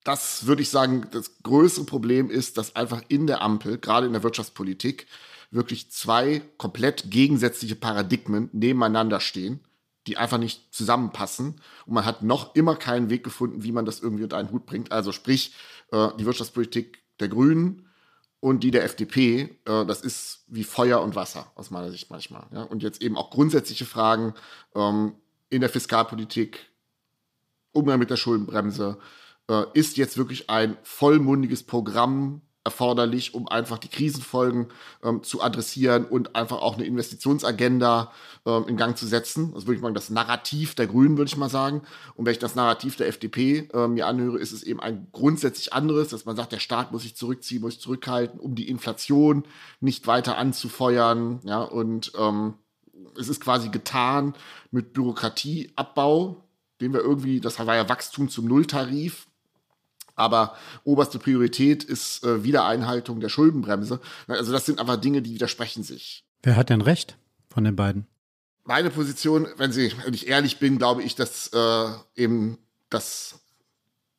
das würde ich sagen, das größere Problem ist, dass einfach in der Ampel, gerade in der Wirtschaftspolitik, wirklich zwei komplett gegensätzliche Paradigmen nebeneinander stehen, die einfach nicht zusammenpassen. Und man hat noch immer keinen Weg gefunden, wie man das irgendwie unter einen Hut bringt. Also sprich, äh, die Wirtschaftspolitik der Grünen und die der FDP, äh, das ist wie Feuer und Wasser aus meiner Sicht manchmal. Und jetzt eben auch grundsätzliche Fragen ähm, in der Fiskalpolitik, Umgang mit der Schuldenbremse, äh, ist jetzt wirklich ein vollmundiges Programm erforderlich, um einfach die Krisenfolgen ähm, zu adressieren und einfach auch eine Investitionsagenda ähm, in Gang zu setzen. Das würde ich mal das Narrativ der Grünen, würde ich mal sagen. Und wenn ich das Narrativ der FDP äh, mir anhöre, ist es eben ein grundsätzlich anderes, dass man sagt, der Staat muss sich zurückziehen, muss sich zurückhalten, um die Inflation nicht weiter anzufeuern. Ja, und ähm, es ist quasi getan mit Bürokratieabbau, den wir irgendwie, das war ja Wachstum zum Nulltarif, aber oberste Priorität ist äh, Wiedereinhaltung der Schuldenbremse. Also das sind einfach Dinge, die widersprechen sich. Wer hat denn recht von den beiden? Meine Position, wenn, Sie, wenn ich ehrlich bin, glaube ich, dass äh, eben das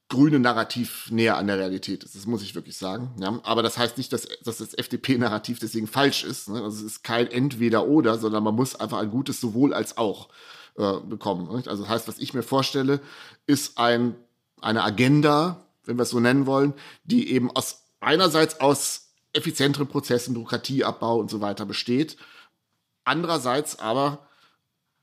grüne Narrativ näher an der Realität ist. Das muss ich wirklich sagen. Ja? Aber das heißt nicht, dass, dass das FDP-Narrativ deswegen falsch ist. Ne? Also es ist kein Entweder-Oder, sondern man muss einfach ein gutes sowohl als auch äh, bekommen. Nicht? Also das heißt, was ich mir vorstelle, ist ein, eine Agenda, wenn wir es so nennen wollen, die eben aus einerseits aus effizienteren Prozessen, Bürokratieabbau und so weiter besteht, andererseits aber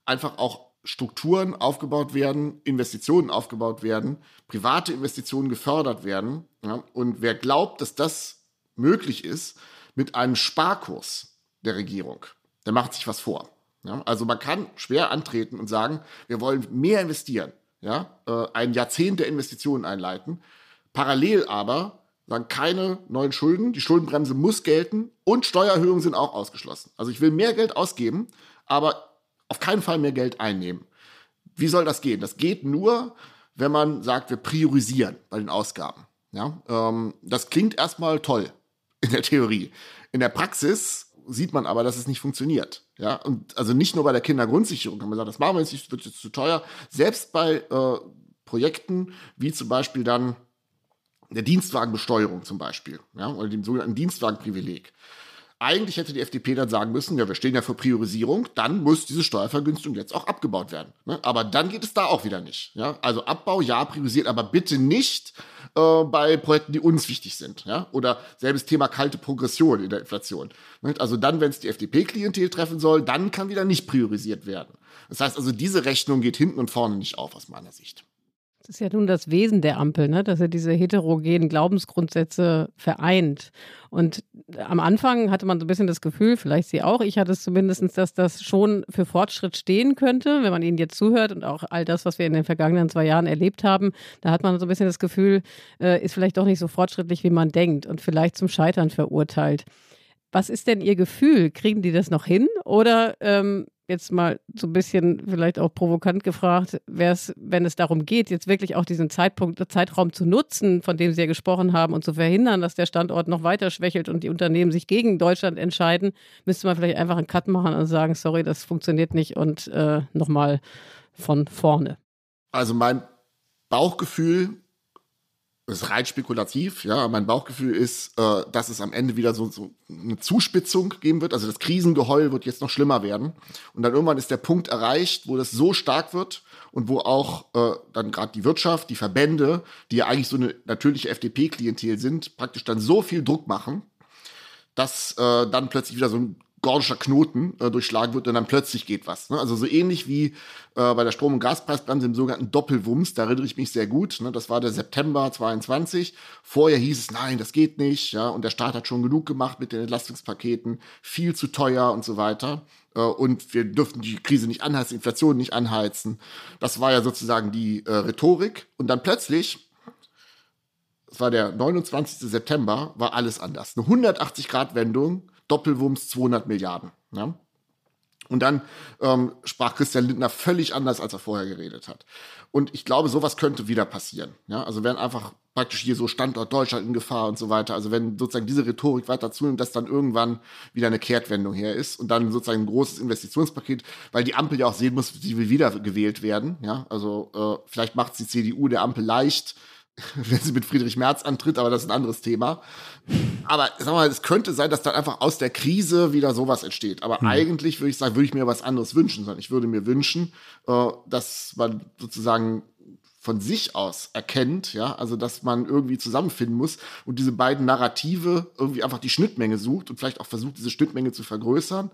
einfach auch Strukturen aufgebaut werden, Investitionen aufgebaut werden, private Investitionen gefördert werden. Ja, und wer glaubt, dass das möglich ist mit einem Sparkurs der Regierung, der macht sich was vor. Ja, also man kann schwer antreten und sagen, wir wollen mehr investieren, ja, äh, ein Jahrzehnt der Investitionen einleiten Parallel aber sagen keine neuen Schulden, die Schuldenbremse muss gelten und Steuererhöhungen sind auch ausgeschlossen. Also ich will mehr Geld ausgeben, aber auf keinen Fall mehr Geld einnehmen. Wie soll das gehen? Das geht nur, wenn man sagt, wir priorisieren bei den Ausgaben. Ja, ähm, das klingt erstmal toll in der Theorie. In der Praxis sieht man aber, dass es nicht funktioniert. Ja, und also nicht nur bei der Kindergrundsicherung kann man sagen, das machen wir jetzt nicht, wird jetzt zu teuer. Selbst bei äh, Projekten wie zum Beispiel dann der Dienstwagenbesteuerung zum Beispiel, ja, oder dem sogenannten Dienstwagenprivileg. Eigentlich hätte die FDP dann sagen müssen, ja, wir stehen ja für Priorisierung, dann muss diese Steuervergünstigung jetzt auch abgebaut werden. Ne? Aber dann geht es da auch wieder nicht. Ja? Also Abbau, ja, priorisiert, aber bitte nicht äh, bei Projekten, die uns wichtig sind. Ja? Oder selbes Thema kalte Progression in der Inflation. Ne? Also dann, wenn es die FDP-Klientel treffen soll, dann kann wieder nicht priorisiert werden. Das heißt also, diese Rechnung geht hinten und vorne nicht auf, aus meiner Sicht. Das ist ja nun das Wesen der Ampel, ne? dass er diese heterogenen Glaubensgrundsätze vereint. Und am Anfang hatte man so ein bisschen das Gefühl, vielleicht Sie auch, ich hatte es zumindest, dass das schon für Fortschritt stehen könnte, wenn man Ihnen jetzt zuhört und auch all das, was wir in den vergangenen zwei Jahren erlebt haben. Da hat man so ein bisschen das Gefühl, äh, ist vielleicht doch nicht so fortschrittlich, wie man denkt und vielleicht zum Scheitern verurteilt. Was ist denn Ihr Gefühl? Kriegen die das noch hin? Oder ähm, jetzt mal so ein bisschen vielleicht auch provokant gefragt, wäre es, wenn es darum geht, jetzt wirklich auch diesen Zeitpunkt, Zeitraum zu nutzen, von dem Sie ja gesprochen haben und zu verhindern, dass der Standort noch weiter schwächelt und die Unternehmen sich gegen Deutschland entscheiden, müsste man vielleicht einfach einen Cut machen und sagen, sorry, das funktioniert nicht und äh, nochmal von vorne. Also mein Bauchgefühl ist rein spekulativ, ja. Mein Bauchgefühl ist, äh, dass es am Ende wieder so, so eine Zuspitzung geben wird. Also das Krisengeheul wird jetzt noch schlimmer werden. Und dann irgendwann ist der Punkt erreicht, wo das so stark wird und wo auch äh, dann gerade die Wirtschaft, die Verbände, die ja eigentlich so eine natürliche FDP-Klientel sind, praktisch dann so viel Druck machen, dass äh, dann plötzlich wieder so ein gordischer Knoten äh, durchschlagen wird und dann plötzlich geht was. Ne? Also so ähnlich wie äh, bei der Strom- und Gaspreisbremse im sogenannten Doppelwumms, da erinnere ich mich sehr gut. Ne? Das war der September 22. Vorher hieß es, nein, das geht nicht. Ja? Und der Staat hat schon genug gemacht mit den Entlastungspaketen, viel zu teuer und so weiter. Äh, und wir dürften die Krise nicht anheizen, die Inflation nicht anheizen. Das war ja sozusagen die äh, Rhetorik. Und dann plötzlich das war der 29. September, war alles anders. Eine 180-Grad-Wendung Doppelwumms 200 Milliarden. Ja? Und dann ähm, sprach Christian Lindner völlig anders, als er vorher geredet hat. Und ich glaube, sowas könnte wieder passieren. Ja? Also wenn einfach praktisch hier so Standort Deutschland in Gefahr und so weiter. Also wenn sozusagen diese Rhetorik weiter zunimmt, dass dann irgendwann wieder eine Kehrtwendung her ist und dann sozusagen ein großes Investitionspaket, weil die Ampel ja auch sehen muss, sie will wieder gewählt werden. Ja, also äh, vielleicht macht es die CDU der Ampel leicht, wenn sie mit Friedrich Merz antritt, aber das ist ein anderes Thema. Aber sag mal, es könnte sein, dass dann einfach aus der Krise wieder sowas entsteht. Aber hm. eigentlich würde ich sagen, würde ich mir was anderes wünschen, sondern ich würde mir wünschen, äh, dass man sozusagen von sich aus erkennt, ja, also dass man irgendwie zusammenfinden muss und diese beiden Narrative irgendwie einfach die Schnittmenge sucht und vielleicht auch versucht, diese Schnittmenge zu vergrößern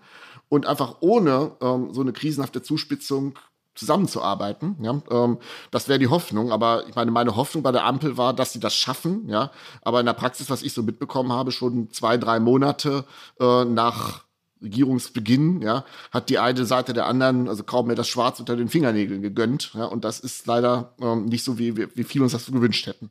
und einfach ohne ähm, so eine krisenhafte Zuspitzung zusammenzuarbeiten. Ja, ähm, das wäre die Hoffnung. Aber ich meine, meine Hoffnung bei der Ampel war, dass sie das schaffen. Ja, aber in der Praxis, was ich so mitbekommen habe, schon zwei, drei Monate äh, nach Regierungsbeginn, ja, hat die eine Seite der anderen also kaum mehr das Schwarz unter den Fingernägeln gegönnt. Ja, und das ist leider ähm, nicht so, wie, wie viele uns das so gewünscht hätten.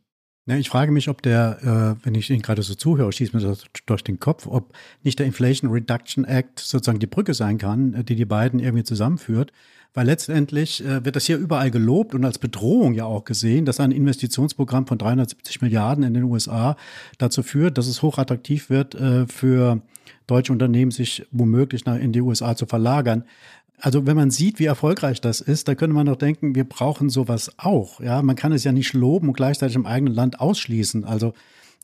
Ja, ich frage mich, ob der, äh, wenn ich Ihnen gerade so zuhöre, schießt mir das durch den Kopf, ob nicht der Inflation Reduction Act sozusagen die Brücke sein kann, äh, die die beiden irgendwie zusammenführt. Weil letztendlich äh, wird das hier überall gelobt und als Bedrohung ja auch gesehen, dass ein Investitionsprogramm von 370 Milliarden in den USA dazu führt, dass es hochattraktiv wird äh, für deutsche Unternehmen, sich womöglich nach in die USA zu verlagern. Also wenn man sieht, wie erfolgreich das ist, da könnte man doch denken, wir brauchen sowas auch. Ja, man kann es ja nicht loben und gleichzeitig im eigenen Land ausschließen. Also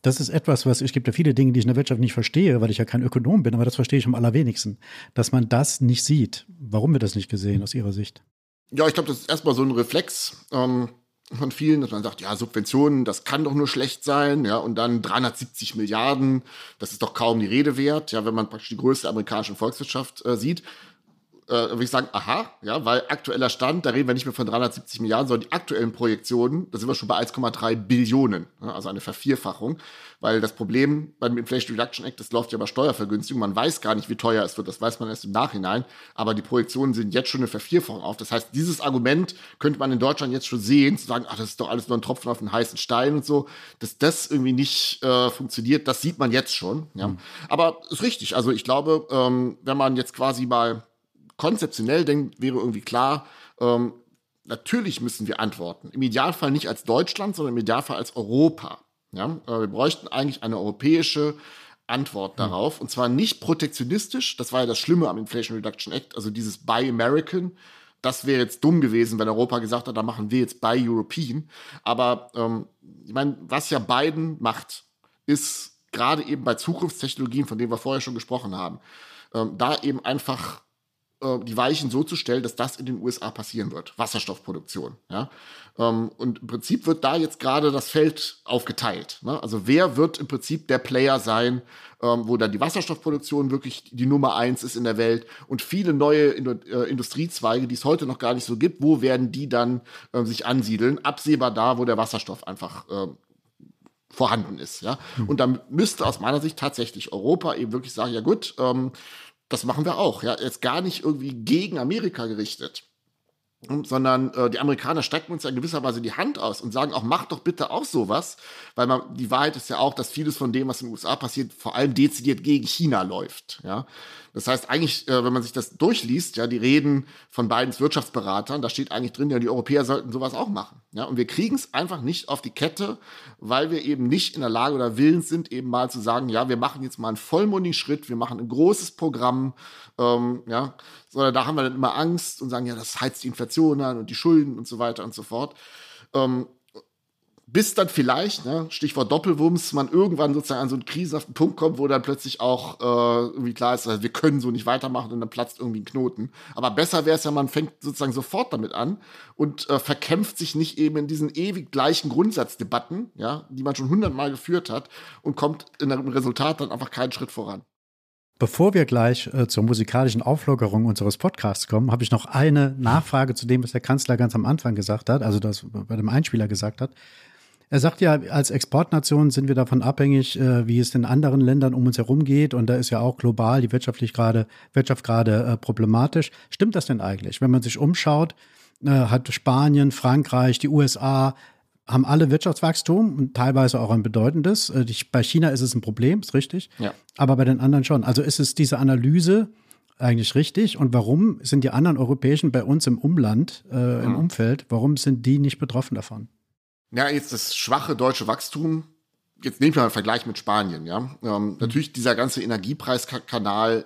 das ist etwas, was, es gibt ja viele Dinge, die ich in der Wirtschaft nicht verstehe, weil ich ja kein Ökonom bin, aber das verstehe ich am allerwenigsten, dass man das nicht sieht. Warum wird das nicht gesehen aus Ihrer Sicht? Ja, ich glaube, das ist erstmal so ein Reflex ähm, von vielen, dass man sagt, ja, Subventionen, das kann doch nur schlecht sein, ja, und dann 370 Milliarden, das ist doch kaum die Rede wert, ja, wenn man praktisch die größte amerikanische Volkswirtschaft äh, sieht äh, würde ich sagen, aha, ja, weil aktueller Stand, da reden wir nicht mehr von 370 Milliarden, sondern die aktuellen Projektionen, da sind wir schon bei 1,3 Billionen, ja, also eine Vervierfachung, weil das Problem beim Inflation Reduction Act, das läuft ja bei Steuervergünstigung, man weiß gar nicht, wie teuer es wird, das weiß man erst im Nachhinein, aber die Projektionen sind jetzt schon eine Vervierfachung auf. Das heißt, dieses Argument könnte man in Deutschland jetzt schon sehen, zu sagen, ach, das ist doch alles nur ein Tropfen auf einen heißen Stein und so, dass das irgendwie nicht äh, funktioniert, das sieht man jetzt schon. Ja. Mhm. Aber ist richtig, also ich glaube, ähm, wenn man jetzt quasi mal konzeptionell denkt, wäre irgendwie klar, ähm, natürlich müssen wir antworten. Im Idealfall nicht als Deutschland, sondern im Idealfall als Europa. Ja? Äh, wir bräuchten eigentlich eine europäische Antwort hm. darauf. Und zwar nicht protektionistisch. Das war ja das Schlimme am Inflation Reduction Act, also dieses Buy American. Das wäre jetzt dumm gewesen, wenn Europa gesagt hat, da machen wir jetzt Buy European. Aber ähm, ich meine, was ja Biden macht, ist gerade eben bei Zukunftstechnologien, von denen wir vorher schon gesprochen haben, ähm, da eben einfach die Weichen so zu stellen, dass das in den USA passieren wird. Wasserstoffproduktion. Ja? Ähm, und im Prinzip wird da jetzt gerade das Feld aufgeteilt. Ne? Also wer wird im Prinzip der Player sein, ähm, wo dann die Wasserstoffproduktion wirklich die Nummer eins ist in der Welt und viele neue äh, Industriezweige, die es heute noch gar nicht so gibt, wo werden die dann äh, sich ansiedeln? Absehbar da, wo der Wasserstoff einfach vorhanden ist. Ja? Mhm. Und dann müsste aus meiner Sicht tatsächlich Europa eben wirklich sagen, ja gut, ähm, das machen wir auch. Ja, jetzt gar nicht irgendwie gegen Amerika gerichtet, sondern äh, die Amerikaner strecken uns ja in gewisser Weise die Hand aus und sagen auch, macht doch bitte auch sowas, weil man, die Wahrheit ist ja auch, dass vieles von dem, was in den USA passiert, vor allem dezidiert gegen China läuft. Ja, das heißt eigentlich, äh, wenn man sich das durchliest, ja, die Reden von Bidens Wirtschaftsberatern, da steht eigentlich drin, ja, die Europäer sollten sowas auch machen. Ja, und wir kriegen es einfach nicht auf die Kette, weil wir eben nicht in der Lage oder willens sind, eben mal zu sagen, ja, wir machen jetzt mal einen vollmundigen Schritt, wir machen ein großes Programm, ähm, ja, sondern da haben wir dann immer Angst und sagen, ja, das heizt die Inflation an und die Schulden und so weiter und so fort. Ähm, bis dann vielleicht, ne, Stichwort Doppelwumms, man irgendwann sozusagen an so einen krisenhaften Punkt kommt, wo dann plötzlich auch äh, irgendwie klar ist, also wir können so nicht weitermachen und dann platzt irgendwie ein Knoten. Aber besser wäre es ja, man fängt sozusagen sofort damit an und äh, verkämpft sich nicht eben in diesen ewig gleichen Grundsatzdebatten, ja, die man schon hundertmal geführt hat und kommt in einem Resultat dann einfach keinen Schritt voran. Bevor wir gleich äh, zur musikalischen Auflockerung unseres Podcasts kommen, habe ich noch eine Nachfrage zu dem, was der Kanzler ganz am Anfang gesagt hat, also das bei dem Einspieler gesagt hat. Er sagt ja, als Exportnation sind wir davon abhängig, äh, wie es in anderen Ländern um uns herum geht. Und da ist ja auch global die wirtschaftlich grade, Wirtschaft gerade äh, problematisch. Stimmt das denn eigentlich? Wenn man sich umschaut, äh, hat Spanien, Frankreich, die USA, haben alle Wirtschaftswachstum und teilweise auch ein bedeutendes. Äh, bei China ist es ein Problem, ist richtig. Ja. Aber bei den anderen schon. Also ist es diese Analyse eigentlich richtig? Und warum sind die anderen europäischen bei uns im Umland, äh, im mhm. Umfeld, warum sind die nicht betroffen davon? Ja, jetzt das schwache deutsche Wachstum. Jetzt nehmt mal einen Vergleich mit Spanien, ja. Ähm, mhm. Natürlich dieser ganze Energiepreiskanal,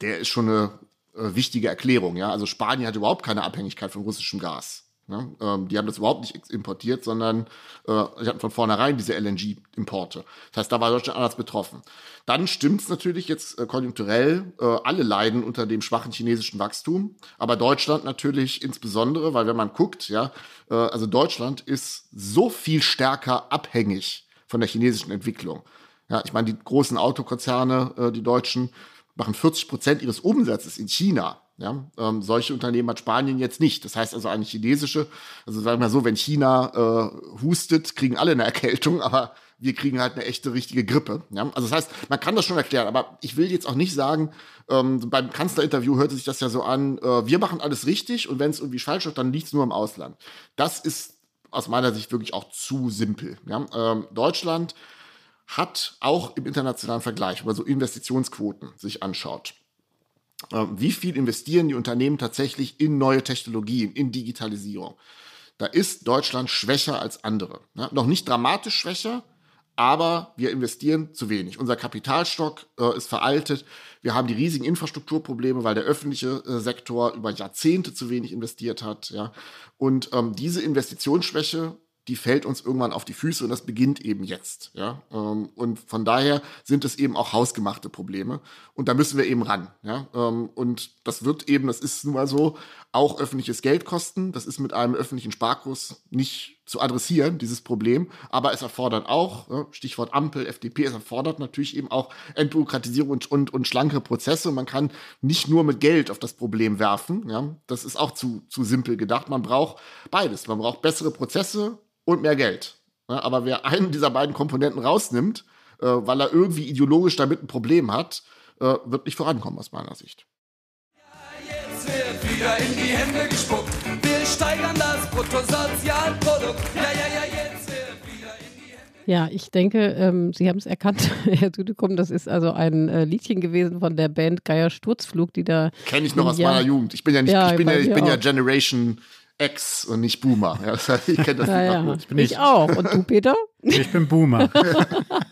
der ist schon eine äh, wichtige Erklärung, ja. Also Spanien hat überhaupt keine Abhängigkeit von russischem Gas. Ne? Ähm, die haben das überhaupt nicht importiert, sondern äh, hatten von vornherein diese LNG-Importe. Das heißt, da war Deutschland anders betroffen. Dann stimmt es natürlich jetzt äh, konjunkturell, äh, alle leiden unter dem schwachen chinesischen Wachstum, aber Deutschland natürlich insbesondere, weil wenn man guckt, ja, äh, also Deutschland ist so viel stärker abhängig von der chinesischen Entwicklung. Ja, ich meine, die großen Autokonzerne, äh, die Deutschen, machen 40 Prozent ihres Umsatzes in China. Ja, ähm, solche Unternehmen hat Spanien jetzt nicht. Das heißt also eine chinesische, also sagen wir mal so, wenn China äh, hustet, kriegen alle eine Erkältung, aber wir kriegen halt eine echte, richtige Grippe. Ja? Also das heißt, man kann das schon erklären, aber ich will jetzt auch nicht sagen, ähm, beim Kanzlerinterview hörte sich das ja so an, äh, wir machen alles richtig und wenn es irgendwie falsch wird, dann liegt es nur im Ausland. Das ist aus meiner Sicht wirklich auch zu simpel. Ja? Ähm, Deutschland hat auch im internationalen Vergleich, wenn man so Investitionsquoten sich anschaut, wie viel investieren die Unternehmen tatsächlich in neue Technologien, in Digitalisierung. Da ist Deutschland schwächer als andere. Ja, noch nicht dramatisch schwächer, aber wir investieren zu wenig. Unser Kapitalstock äh, ist veraltet. Wir haben die riesigen Infrastrukturprobleme, weil der öffentliche äh, Sektor über Jahrzehnte zu wenig investiert hat. Ja. Und ähm, diese Investitionsschwäche die fällt uns irgendwann auf die Füße und das beginnt eben jetzt. Ja? Ähm, und von daher sind es eben auch hausgemachte Probleme und da müssen wir eben ran. Ja? Ähm, und das wird eben, das ist nun mal so, auch öffentliches Geld kosten. Das ist mit einem öffentlichen Sparkurs nicht zu adressieren, dieses Problem. Aber es erfordert auch, Stichwort Ampel, FDP, es erfordert natürlich eben auch Entbürokratisierung und, und, und schlanke Prozesse. Man kann nicht nur mit Geld auf das Problem werfen. Ja? Das ist auch zu, zu simpel gedacht. Man braucht beides. Man braucht bessere Prozesse und mehr Geld. Ja, aber wer einen dieser beiden Komponenten rausnimmt, äh, weil er irgendwie ideologisch damit ein Problem hat, äh, wird nicht vorankommen aus meiner Sicht. Ja, jetzt wird wieder in die Hände gespuckt. Wir steigern das Bruttosozialprodukt. Ja, ja, ja, jetzt wird wieder in die Hände. Ja, ich denke, ähm, Sie haben es erkannt, Herr Südekum, das ist also ein äh, Liedchen gewesen von der Band Geier Sturzflug, die da. Kenne ich noch aus meiner Jugend. Ich bin ja nicht, ja, ich bin ja, ich bin ja Generation Ex und nicht Boomer. Ja, das heißt, ich kenne das ja, ja. Ich, bin ich auch. Und du, Peter? Ich bin Boomer.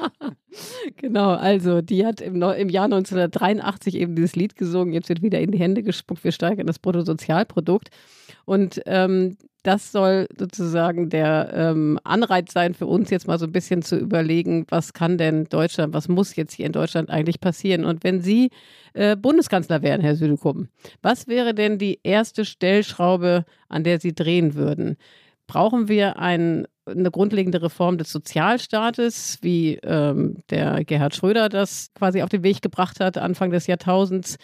genau, also die hat im, im, Jahr 1983 eben dieses Lied gesungen. Jetzt wird wieder in die Hände gespuckt. Wir steigern das Bruttosozialprodukt. Und ähm, das soll sozusagen der ähm, Anreiz sein für uns, jetzt mal so ein bisschen zu überlegen, was kann denn Deutschland, was muss jetzt hier in Deutschland eigentlich passieren? Und wenn Sie äh, Bundeskanzler wären, Herr Südekum, was wäre denn die erste Stellschraube, an der Sie drehen würden? Brauchen wir ein, eine grundlegende Reform des Sozialstaates, wie ähm, der Gerhard Schröder das quasi auf den Weg gebracht hat, Anfang des Jahrtausends?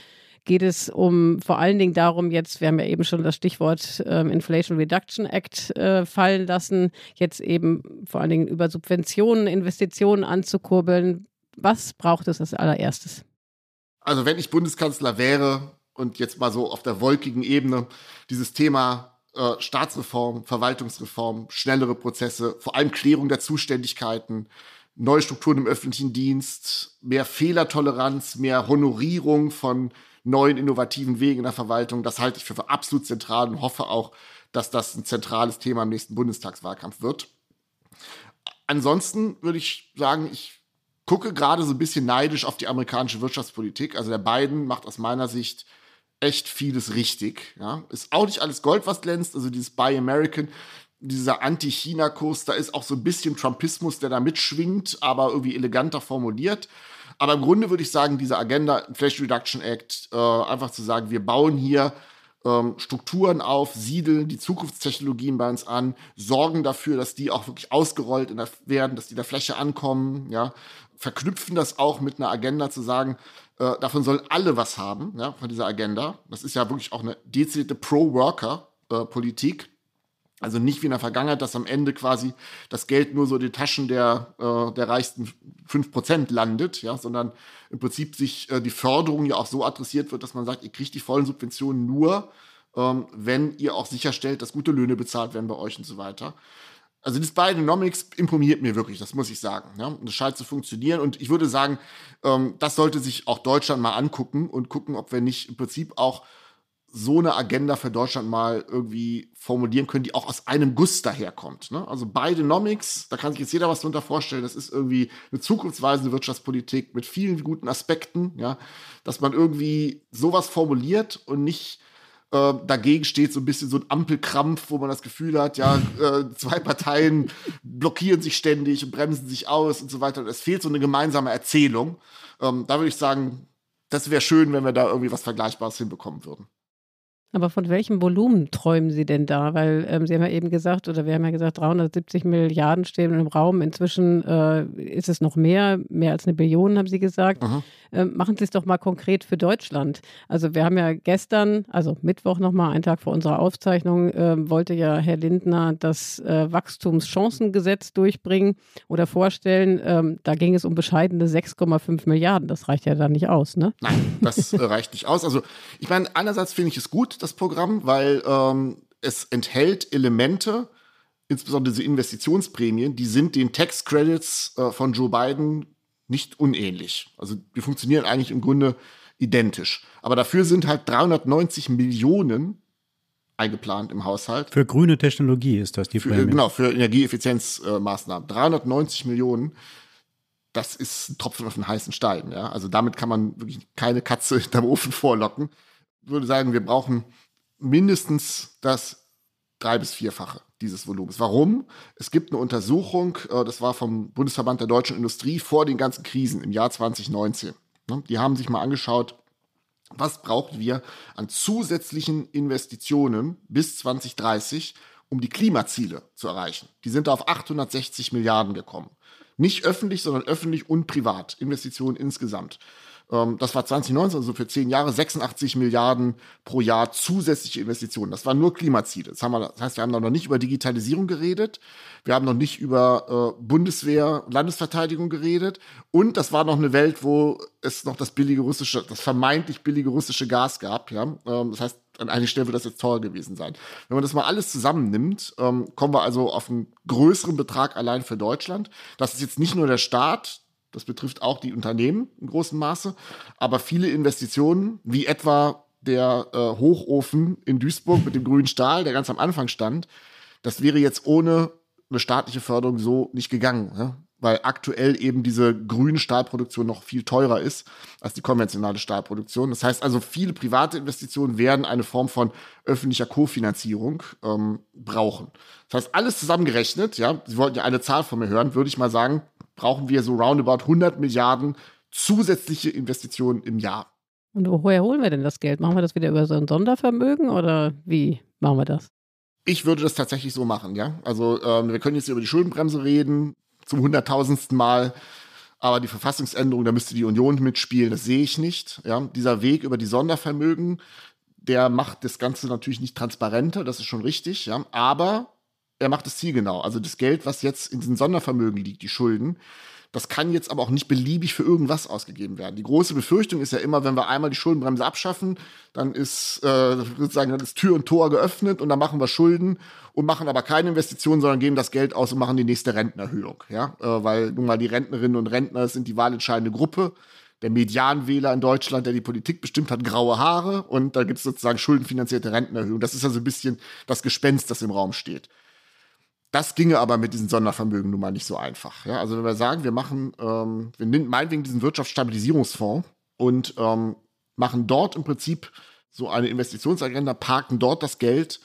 Geht es um vor allen Dingen darum, jetzt, wir haben ja eben schon das Stichwort ähm, Inflation Reduction Act äh, fallen lassen, jetzt eben vor allen Dingen über Subventionen, Investitionen anzukurbeln. Was braucht es als allererstes? Also wenn ich Bundeskanzler wäre und jetzt mal so auf der wolkigen Ebene dieses Thema äh, Staatsreform, Verwaltungsreform, schnellere Prozesse, vor allem Klärung der Zuständigkeiten, neue Strukturen im öffentlichen Dienst, mehr Fehlertoleranz, mehr Honorierung von neuen innovativen Wegen in der Verwaltung. Das halte ich für absolut zentral und hoffe auch, dass das ein zentrales Thema im nächsten Bundestagswahlkampf wird. Ansonsten würde ich sagen, ich gucke gerade so ein bisschen neidisch auf die amerikanische Wirtschaftspolitik. Also der Biden macht aus meiner Sicht echt vieles richtig. Ja. Ist auch nicht alles Gold, was glänzt. Also dieses Buy American, dieser Anti-China-Kurs, da ist auch so ein bisschen Trumpismus, der da mitschwingt, aber irgendwie eleganter formuliert. Aber im Grunde würde ich sagen, diese Agenda, Inflation Reduction Act, äh, einfach zu sagen, wir bauen hier ähm, Strukturen auf, siedeln die Zukunftstechnologien bei uns an, sorgen dafür, dass die auch wirklich ausgerollt der, werden, dass die der Fläche ankommen, ja, verknüpfen das auch mit einer Agenda zu sagen, äh, davon sollen alle was haben, ja, von dieser Agenda. Das ist ja wirklich auch eine dezidierte Pro-Worker-Politik. Also nicht wie in der Vergangenheit, dass am Ende quasi das Geld nur so in den Taschen der, äh, der reichsten 5% landet, ja, sondern im Prinzip sich äh, die Förderung ja auch so adressiert wird, dass man sagt, ihr kriegt die vollen Subventionen nur, ähm, wenn ihr auch sicherstellt, dass gute Löhne bezahlt werden bei euch und so weiter. Also das Bidenomics imponiert mir wirklich, das muss ich sagen. Ja? Und das scheint zu funktionieren. Und ich würde sagen, ähm, das sollte sich auch Deutschland mal angucken und gucken, ob wir nicht im Prinzip auch so eine Agenda für Deutschland mal irgendwie formulieren können, die auch aus einem Guss daherkommt. Ne? Also Bidenomics, da kann sich jetzt jeder was drunter vorstellen, das ist irgendwie eine zukunftsweisende Wirtschaftspolitik mit vielen guten Aspekten, ja, dass man irgendwie sowas formuliert und nicht Äh, dagegen steht so ein bisschen so ein Ampelkrampf, wo man das Gefühl hat, ja, äh, zwei Parteien blockieren sich ständig und bremsen sich aus und so weiter. Es fehlt so eine gemeinsame Erzählung. Ähm, da würde ich sagen, das wäre schön, wenn wir da irgendwie was Vergleichbares hinbekommen würden. Aber von welchem Volumen träumen Sie denn da? Weil ähm, Sie haben ja eben gesagt, oder wir haben ja gesagt, 370 Milliarden stehen im Raum. Inzwischen äh, ist es noch mehr, mehr als eine Billion, haben Sie gesagt. Ähm, machen Sie es doch mal konkret für Deutschland. Also wir haben ja gestern, also Mittwoch nochmal, einen Tag vor unserer Aufzeichnung, äh, wollte ja Herr Lindner das äh, Wachstumschancengesetz durchbringen oder vorstellen. Ähm, da ging es um bescheidene 6,5 Milliarden. Das reicht ja dann nicht aus, ne? Nein, das äh, reicht nicht aus. Also ich meine, einerseits finde ich es gut, das Programm, weil ähm, es enthält Elemente, insbesondere diese Investitionsprämien, die sind den Tax Credits äh, von Joe Biden nicht unähnlich. Also die funktionieren eigentlich im Grunde identisch. Aber dafür sind halt 390 Millionen eingeplant im Haushalt. Für grüne Technologie ist das die für, Prämie. Genau, für Energieeffizienzmaßnahmen. 390 Millionen, das ist ein Tropfen auf den heißen Stein. Ja? Also damit kann man wirklich keine Katze hinterm Ofen vorlocken. Ich würde sagen, wir brauchen mindestens das drei- bis vierfache dieses Volumens. Warum? Es gibt eine Untersuchung, äh, das war vom Bundesverband der deutschen Industrie vor den ganzen Krisen im Jahr 2019. Ne? Die haben sich mal angeschaut, was brauchen wir an zusätzlichen Investitionen bis 2030, um die Klimaziele zu erreichen. Die sind auf 860 Milliarden gekommen. Nicht öffentlich, sondern öffentlich und privat. Investitionen insgesamt. Ähm, das war 2019, also für zehn Jahre, 86 Milliarden pro Jahr zusätzliche Investitionen. Das waren nur Klimaziele. Das, haben wir, das heißt, wir haben noch nicht über Digitalisierung geredet. Wir haben noch nicht über äh, Bundeswehr, Landesverteidigung geredet. Und das war noch eine Welt, wo es noch das billige russische, das vermeintlich billige russische Gas gab. Ja? Ähm, das heißt, an einigen Stellen wird das jetzt teuer gewesen sein. Wenn man das mal alles zusammennimmt, ähm, kommen wir also auf einen größeren Betrag allein für Deutschland. Das ist jetzt nicht nur der Staat, das betrifft auch die Unternehmen im großen Maße, aber viele Investitionen, wie etwa der äh, Hochofen in Duisburg mit dem grünen Stahl, der ganz am Anfang stand, das wäre jetzt ohne eine staatliche Förderung so nicht gegangen. Ja? weil aktuell eben diese grüne Stahlproduktion noch viel teurer ist als die konventionale Stahlproduktion. Das heißt also, viele private Investitionen werden eine Form von öffentlicher Kofinanzierung ähm, brauchen. Das heißt, alles zusammengerechnet, ja, Sie wollten ja eine Zahl von mir hören, würde ich mal sagen, brauchen wir so roundabout 100 Milliarden zusätzliche Investitionen im Jahr. Und woher holen wir denn das Geld? Machen wir das wieder über so ein Sondervermögen oder wie machen wir das? Ich würde das tatsächlich so machen, ja. Also ähm, wir können jetzt über die Schuldenbremse reden zum hunderttausendsten Mal. Aber die Verfassungsänderung, da müsste die Union mitspielen, das sehe ich nicht. Ja, dieser Weg über die Sondervermögen, der macht das Ganze natürlich nicht transparenter, das ist schon richtig, ja. Aber er macht es zielgenau. Also das Geld, was jetzt in diesen Sondervermögen liegt, die Schulden, das kann jetzt aber auch nicht beliebig für irgendwas ausgegeben werden. Die große Befürchtung ist ja immer, wenn wir einmal die Schuldenbremse abschaffen, dann ist äh, sozusagen dann ist Tür und Tor geöffnet und dann machen wir Schulden und machen aber keine Investitionen, sondern geben das Geld aus und machen die nächste Rentenerhöhung. Ja, äh, weil nun mal die Rentnerinnen und Rentner sind die wahlentscheidende Gruppe. Der Medianwähler in Deutschland, der die Politik bestimmt, hat graue Haare und da gibt es sozusagen schuldenfinanzierte Rentenerhöhung. Das ist also ein bisschen das Gespenst, das im Raum steht. Das ginge aber mit diesen Sondervermögen nun mal nicht so einfach. Ja? Also wenn wir sagen, wir machen, ähm, wir nehmen meinetwegen diesen Wirtschaftsstabilisierungsfonds und ähm, machen dort im Prinzip so eine Investitionsagenda, parken dort das Geld,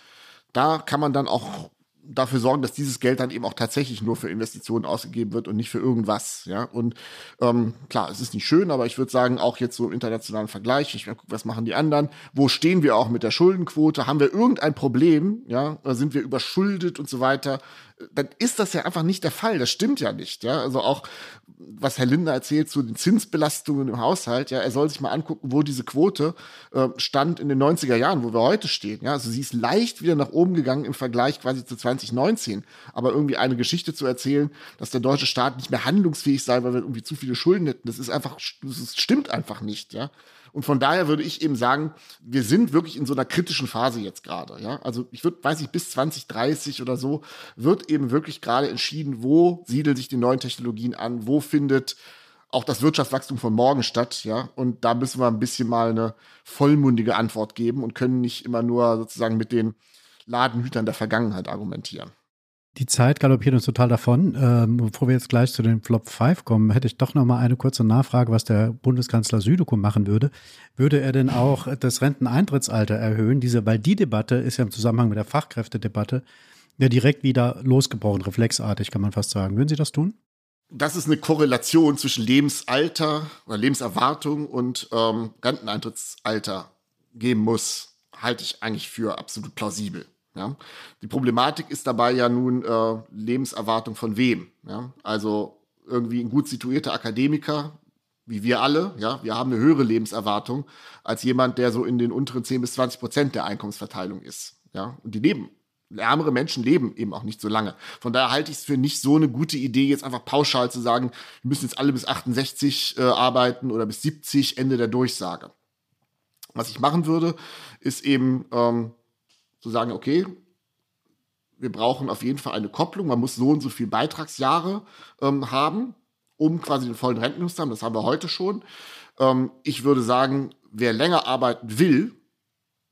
da kann man dann auch dafür sorgen, dass dieses Geld dann eben auch tatsächlich nur für Investitionen ausgegeben wird und nicht für irgendwas. Ja, und ähm, klar, es ist nicht schön, aber ich würde sagen, auch jetzt so im internationalen Vergleich, ich gucke, was machen die anderen, wo stehen wir auch mit der Schuldenquote, haben wir irgendein Problem, ja, sind wir überschuldet und so weiter, dann ist das ja einfach nicht der Fall. Das stimmt ja nicht. Ja, also auch was Herr Lindner erzählt zu den Zinsbelastungen im Haushalt. Ja, er soll sich mal angucken, wo diese Quote äh, stand in den 90er Jahren, wo wir heute stehen. Ja, also sie ist leicht wieder nach oben gegangen im Vergleich quasi zu 2019. Aber irgendwie eine Geschichte zu erzählen, dass der deutsche Staat nicht mehr handlungsfähig sei, weil wir irgendwie zu viele Schulden hätten, das ist einfach, das stimmt einfach nicht. Ja, und von daher würde ich eben sagen, wir sind wirklich in so einer kritischen Phase jetzt gerade. Ja? Also ich würde, weiß ich, bis 2030 oder so wird eben wirklich gerade entschieden, wo siedeln sich die neuen Technologien an, wo findet auch das Wirtschaftswachstum von morgen statt, ja. Und da müssen wir ein bisschen mal eine vollmundige Antwort geben und können nicht immer nur sozusagen mit den Ladenhütern der Vergangenheit argumentieren. Die Zeit galoppiert uns total davon. Ähm, bevor wir jetzt gleich zu den Flop 5 kommen, hätte ich doch noch mal eine kurze Nachfrage, was der Bundeskanzler Südekum machen würde. Würde er denn auch das Renteneintrittsalter erhöhen? Diese, weil die Debatte ist ja im Zusammenhang mit der Fachkräftedebatte ja direkt wieder losgebrochen, reflexartig, kann man fast sagen. Würden Sie das tun? Das ist eine Korrelation zwischen Lebensalter oder Lebenserwartung und ähm, Renteneintrittsalter geben muss, halte ich eigentlich für absolut plausibel. Ja? Die Problematik ist dabei ja nun äh, Lebenserwartung von wem. Ja? Also irgendwie ein gut situierter Akademiker, wie wir alle, ja, wir haben eine höhere Lebenserwartung als jemand, der so in den unteren 10 bis 20 Prozent der Einkommensverteilung ist. Ja? Und die leben ärmere Menschen leben eben auch nicht so lange. Von daher halte ich es für nicht so eine gute Idee, jetzt einfach pauschal zu sagen, wir müssen jetzt alle bis 68 äh, arbeiten oder bis 70, Ende der Durchsage. Was ich machen würde, ist eben ähm, zu sagen, okay, wir brauchen auf jeden Fall eine Kopplung. Man muss so und so viele Beitragsjahre ähm, haben, um quasi den vollen Rentennuss zu haben. Das haben wir heute schon. Ähm, ich würde sagen, wer länger arbeiten will,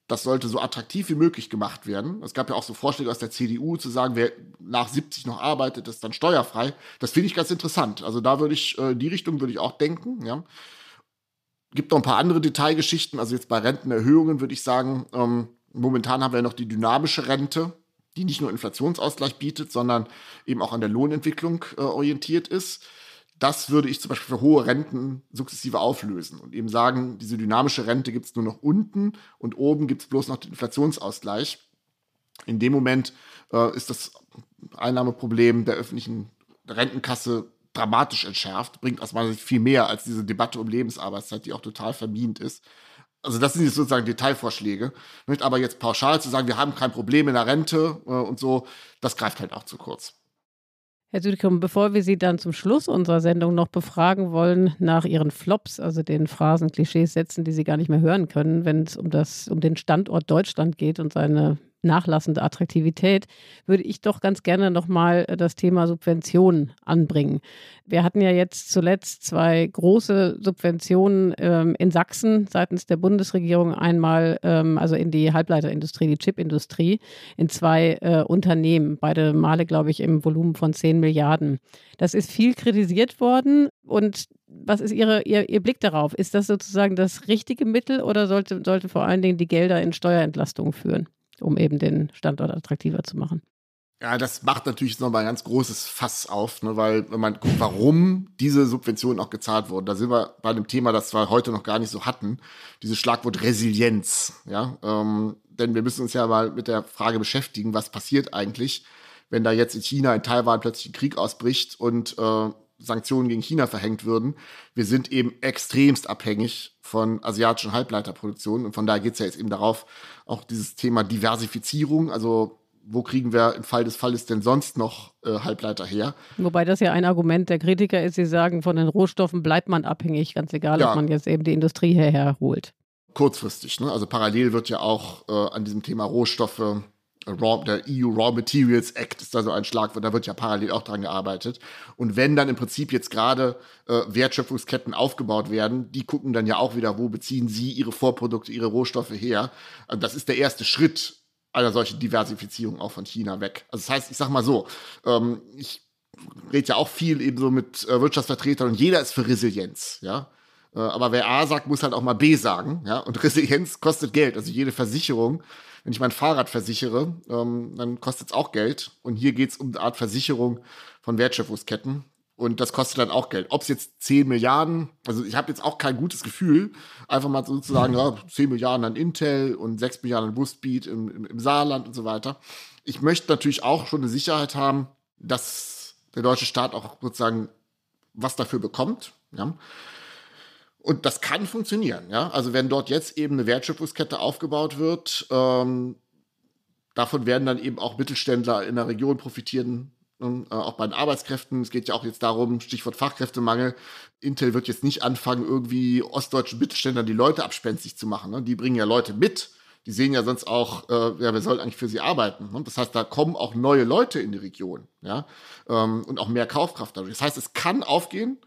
das sollte so attraktiv wie möglich gemacht werden. Es gab ja auch so Vorschläge aus der CDU zu sagen, wer nach 70 noch arbeitet, ist dann steuerfrei. Das finde ich ganz interessant. Also da würde ich, äh, die Richtung würde ich auch denken, ja. Gibt noch ein paar andere Detailgeschichten. Also jetzt bei Rentenerhöhungen würde ich sagen, ähm, Momentan haben wir noch die dynamische Rente, die nicht nur Inflationsausgleich bietet, sondern eben auch an der Lohnentwicklung äh, orientiert ist. Das würde ich zum Beispiel für hohe Renten sukzessive auflösen und eben sagen, diese dynamische Rente gibt es nur noch unten und oben gibt es bloß noch den Inflationsausgleich. In dem Moment äh, ist das Einnahmeproblem der öffentlichen Rentenkasse dramatisch entschärft, bringt aus meiner Sicht viel mehr als diese Debatte um Lebensarbeitszeit, die auch total vermint ist. Also das sind jetzt sozusagen Detailvorschläge. Nicht? Aber jetzt pauschal zu sagen, wir haben kein Problem in der Rente äh, und so, das greift halt auch zu kurz. Herr Südekum, bevor wir Sie dann zum Schluss unserer Sendung noch befragen wollen nach Ihren Flops, also den Phrasen, Klischees, Sätzen, die Sie gar nicht mehr hören können, wenn es um, um den Standort Deutschland geht und seine nachlassende Attraktivität, würde ich doch ganz gerne nochmal äh, das Thema Subventionen anbringen. Wir hatten ja jetzt zuletzt zwei große Subventionen ähm, in Sachsen seitens der Bundesregierung. Einmal ähm, also in die Halbleiterindustrie, die Chipindustrie, in zwei äh, Unternehmen. Beide Male, glaube ich, im Volumen von 10 Milliarden. Das ist viel kritisiert worden. Und was ist Ihre, Ihr, Ihr Blick darauf? Ist das sozusagen das richtige Mittel oder sollte, sollte vor allen Dingen die Gelder in Steuerentlastungen führen? Um eben den Standort attraktiver zu machen. Ja, das macht natürlich nochmal ein ganz großes Fass auf, ne, weil wenn man guckt, warum diese Subventionen auch gezahlt wurden, da sind wir bei einem Thema, das wir heute noch gar nicht so hatten, dieses Schlagwort Resilienz. Ja, ähm, denn wir müssen uns ja mal mit der Frage beschäftigen, was passiert eigentlich, wenn da jetzt in China, in Taiwan plötzlich ein Krieg ausbricht und äh, Sanktionen gegen China verhängt würden. Wir sind eben extremst abhängig von asiatischen Halbleiterproduktionen. Und von daher geht es ja jetzt eben darauf, auch dieses Thema Diversifizierung, also wo kriegen wir im Fall des Falles denn sonst noch äh, Halbleiter her? Wobei das ja ein Argument der Kritiker ist, sie sagen, von den Rohstoffen bleibt man abhängig, ganz egal, ja. ob man jetzt eben die Industrie hierher holt. Kurzfristig, ne? Also parallel wird ja auch äh, an diesem Thema Rohstoffe Raw, der EU Raw Materials Act ist da so ein Schlagwort, da wird ja parallel auch dran gearbeitet. Und wenn dann im Prinzip jetzt gerade äh, Wertschöpfungsketten aufgebaut werden, die gucken dann ja auch wieder, wo beziehen sie ihre Vorprodukte, ihre Rohstoffe her. Also das ist der erste Schritt einer solchen Diversifizierung auch von China weg. Also das heißt, ich sag mal so, ähm, ich rede ja auch viel eben so mit äh, Wirtschaftsvertretern und jeder ist für Resilienz, ja. Äh, aber wer A sagt, muss halt auch mal B sagen, ja. Und Resilienz kostet Geld. Also jede Versicherung wenn ich mein Fahrrad versichere, ähm, dann kostet es auch Geld. Und hier geht es um eine Art Versicherung von Wertschöpfungsketten. Und das kostet dann auch Geld. Ob es jetzt 10 Milliarden, also ich habe jetzt auch kein gutes Gefühl, einfach mal sozusagen, ja, 10 Milliarden an Intel und 6 Milliarden an Busbeat im, im, im Saarland und so weiter. Ich möchte natürlich auch schon eine Sicherheit haben, dass der deutsche Staat auch sozusagen was dafür bekommt. Ja. Und das kann funktionieren, ja. Also wenn dort jetzt eben eine Wertschöpfungskette aufgebaut wird, ähm, davon werden dann eben auch Mittelständler in der Region profitieren, äh, auch bei den Arbeitskräften. Es geht ja auch jetzt darum, Stichwort Fachkräftemangel. Intel wird jetzt nicht anfangen, irgendwie ostdeutschen Mittelständlern die Leute abspenstig zu machen. Ne? Die bringen ja Leute mit. Die sehen ja sonst auch, äh, ja, wer soll eigentlich für sie arbeiten? Ne? Das heißt, da kommen auch neue Leute in die Region, ja, ähm, und auch mehr Kaufkraft dadurch. Das heißt, es kann aufgehen.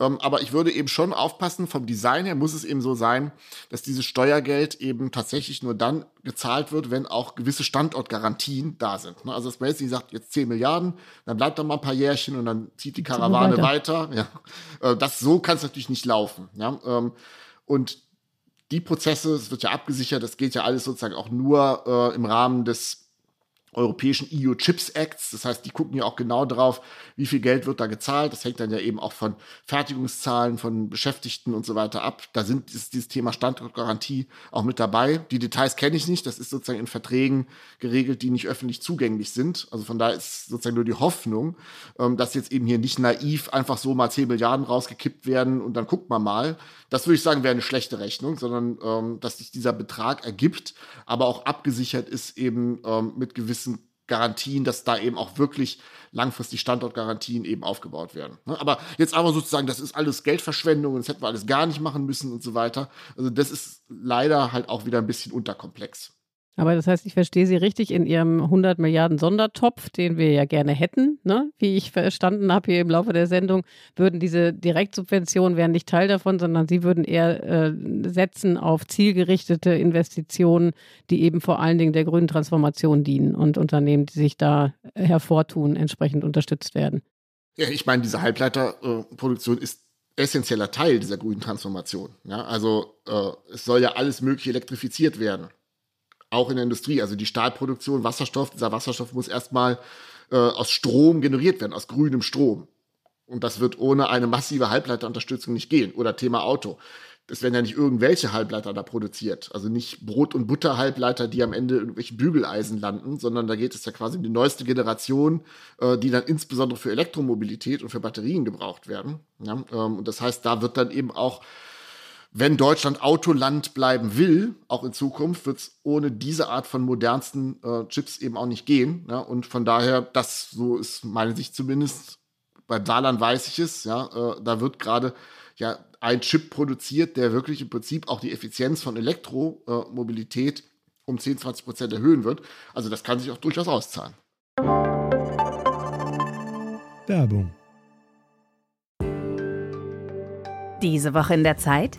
Ähm, aber ich würde eben schon aufpassen, vom Design her muss es eben so sein, dass dieses Steuergeld eben tatsächlich nur dann gezahlt wird, wenn auch gewisse Standortgarantien da sind. Ne? Also dass man jetzt nicht sagt, jetzt 10 Milliarden, dann bleibt da mal ein paar Jährchen und dann zieht die Karawane weiter. weiter. Ja. Äh, das so kann es natürlich nicht laufen. Ja. Ähm, und die Prozesse, es wird ja abgesichert, das geht ja alles sozusagen auch nur äh, im Rahmen des europäischen EU Chips Acts. Das heißt, die gucken ja auch genau drauf, wie viel Geld wird da gezahlt. Das hängt dann ja eben auch von Fertigungszahlen, von Beschäftigten und so weiter ab. Da sind ist dieses Thema Standortgarantie auch mit dabei. Die Details kenne ich nicht. Das ist sozusagen in Verträgen geregelt, die nicht öffentlich zugänglich sind. Also von daher ist sozusagen nur die Hoffnung, ähm, dass jetzt eben hier nicht naiv einfach so mal 10 Milliarden rausgekippt werden und dann guckt man mal. Das würde ich sagen, wäre eine schlechte Rechnung, sondern ähm, dass sich dieser Betrag ergibt, aber auch abgesichert ist eben ähm, mit gewissen Garantien, dass da eben auch wirklich langfristig Standortgarantien eben aufgebaut werden. Ne? Aber jetzt aber sozusagen, das ist alles Geldverschwendung das hätten wir alles gar nicht machen müssen und so weiter. Also das ist leider halt auch wieder ein bisschen unterkomplex. Aber das heißt, ich verstehe Sie richtig in Ihrem 100 Milliarden Sondertopf, den wir ja gerne hätten, ne? wie ich verstanden habe hier im Laufe der Sendung, würden diese Direktsubventionen wären nicht Teil davon, sondern Sie würden eher äh, setzen auf zielgerichtete Investitionen, die eben vor allen Dingen der grünen Transformation dienen und Unternehmen, die sich da hervortun, entsprechend unterstützt werden. Ja, ich meine, diese Halbleiterproduktion äh, ist essentieller Teil dieser grünen Transformation. Ja? Also äh, es soll ja alles Mögliche elektrifiziert werden auch in der Industrie. Also die Stahlproduktion, Wasserstoff, dieser Wasserstoff muss erstmal äh, aus Strom generiert werden, aus grünem Strom. Und das wird ohne eine massive Halbleiterunterstützung nicht gehen. Oder Thema Auto. Es werden ja nicht irgendwelche Halbleiter da produziert. Also nicht Brot- und Butterhalbleiter, die am Ende in irgendwelchen Bügeleisen landen, sondern da geht es ja quasi um die neueste Generation, äh, die dann insbesondere für Elektromobilität und für Batterien gebraucht werden. Ähm, und das heißt, da wird dann eben auch wenn Deutschland Autoland bleiben will, auch in Zukunft, wird es ohne diese Art von modernsten äh, Chips eben auch nicht gehen. Ja? Und von daher, das so ist meine Sicht zumindest. Bei Saarland weiß ich es, ja, äh, da wird gerade ja ein Chip produziert, der wirklich im Prinzip auch die Effizienz von Elektromobilität um 10, 20 Prozent erhöhen wird. Also das kann sich auch durchaus auszahlen. Werbung. Diese Woche in der Zeit?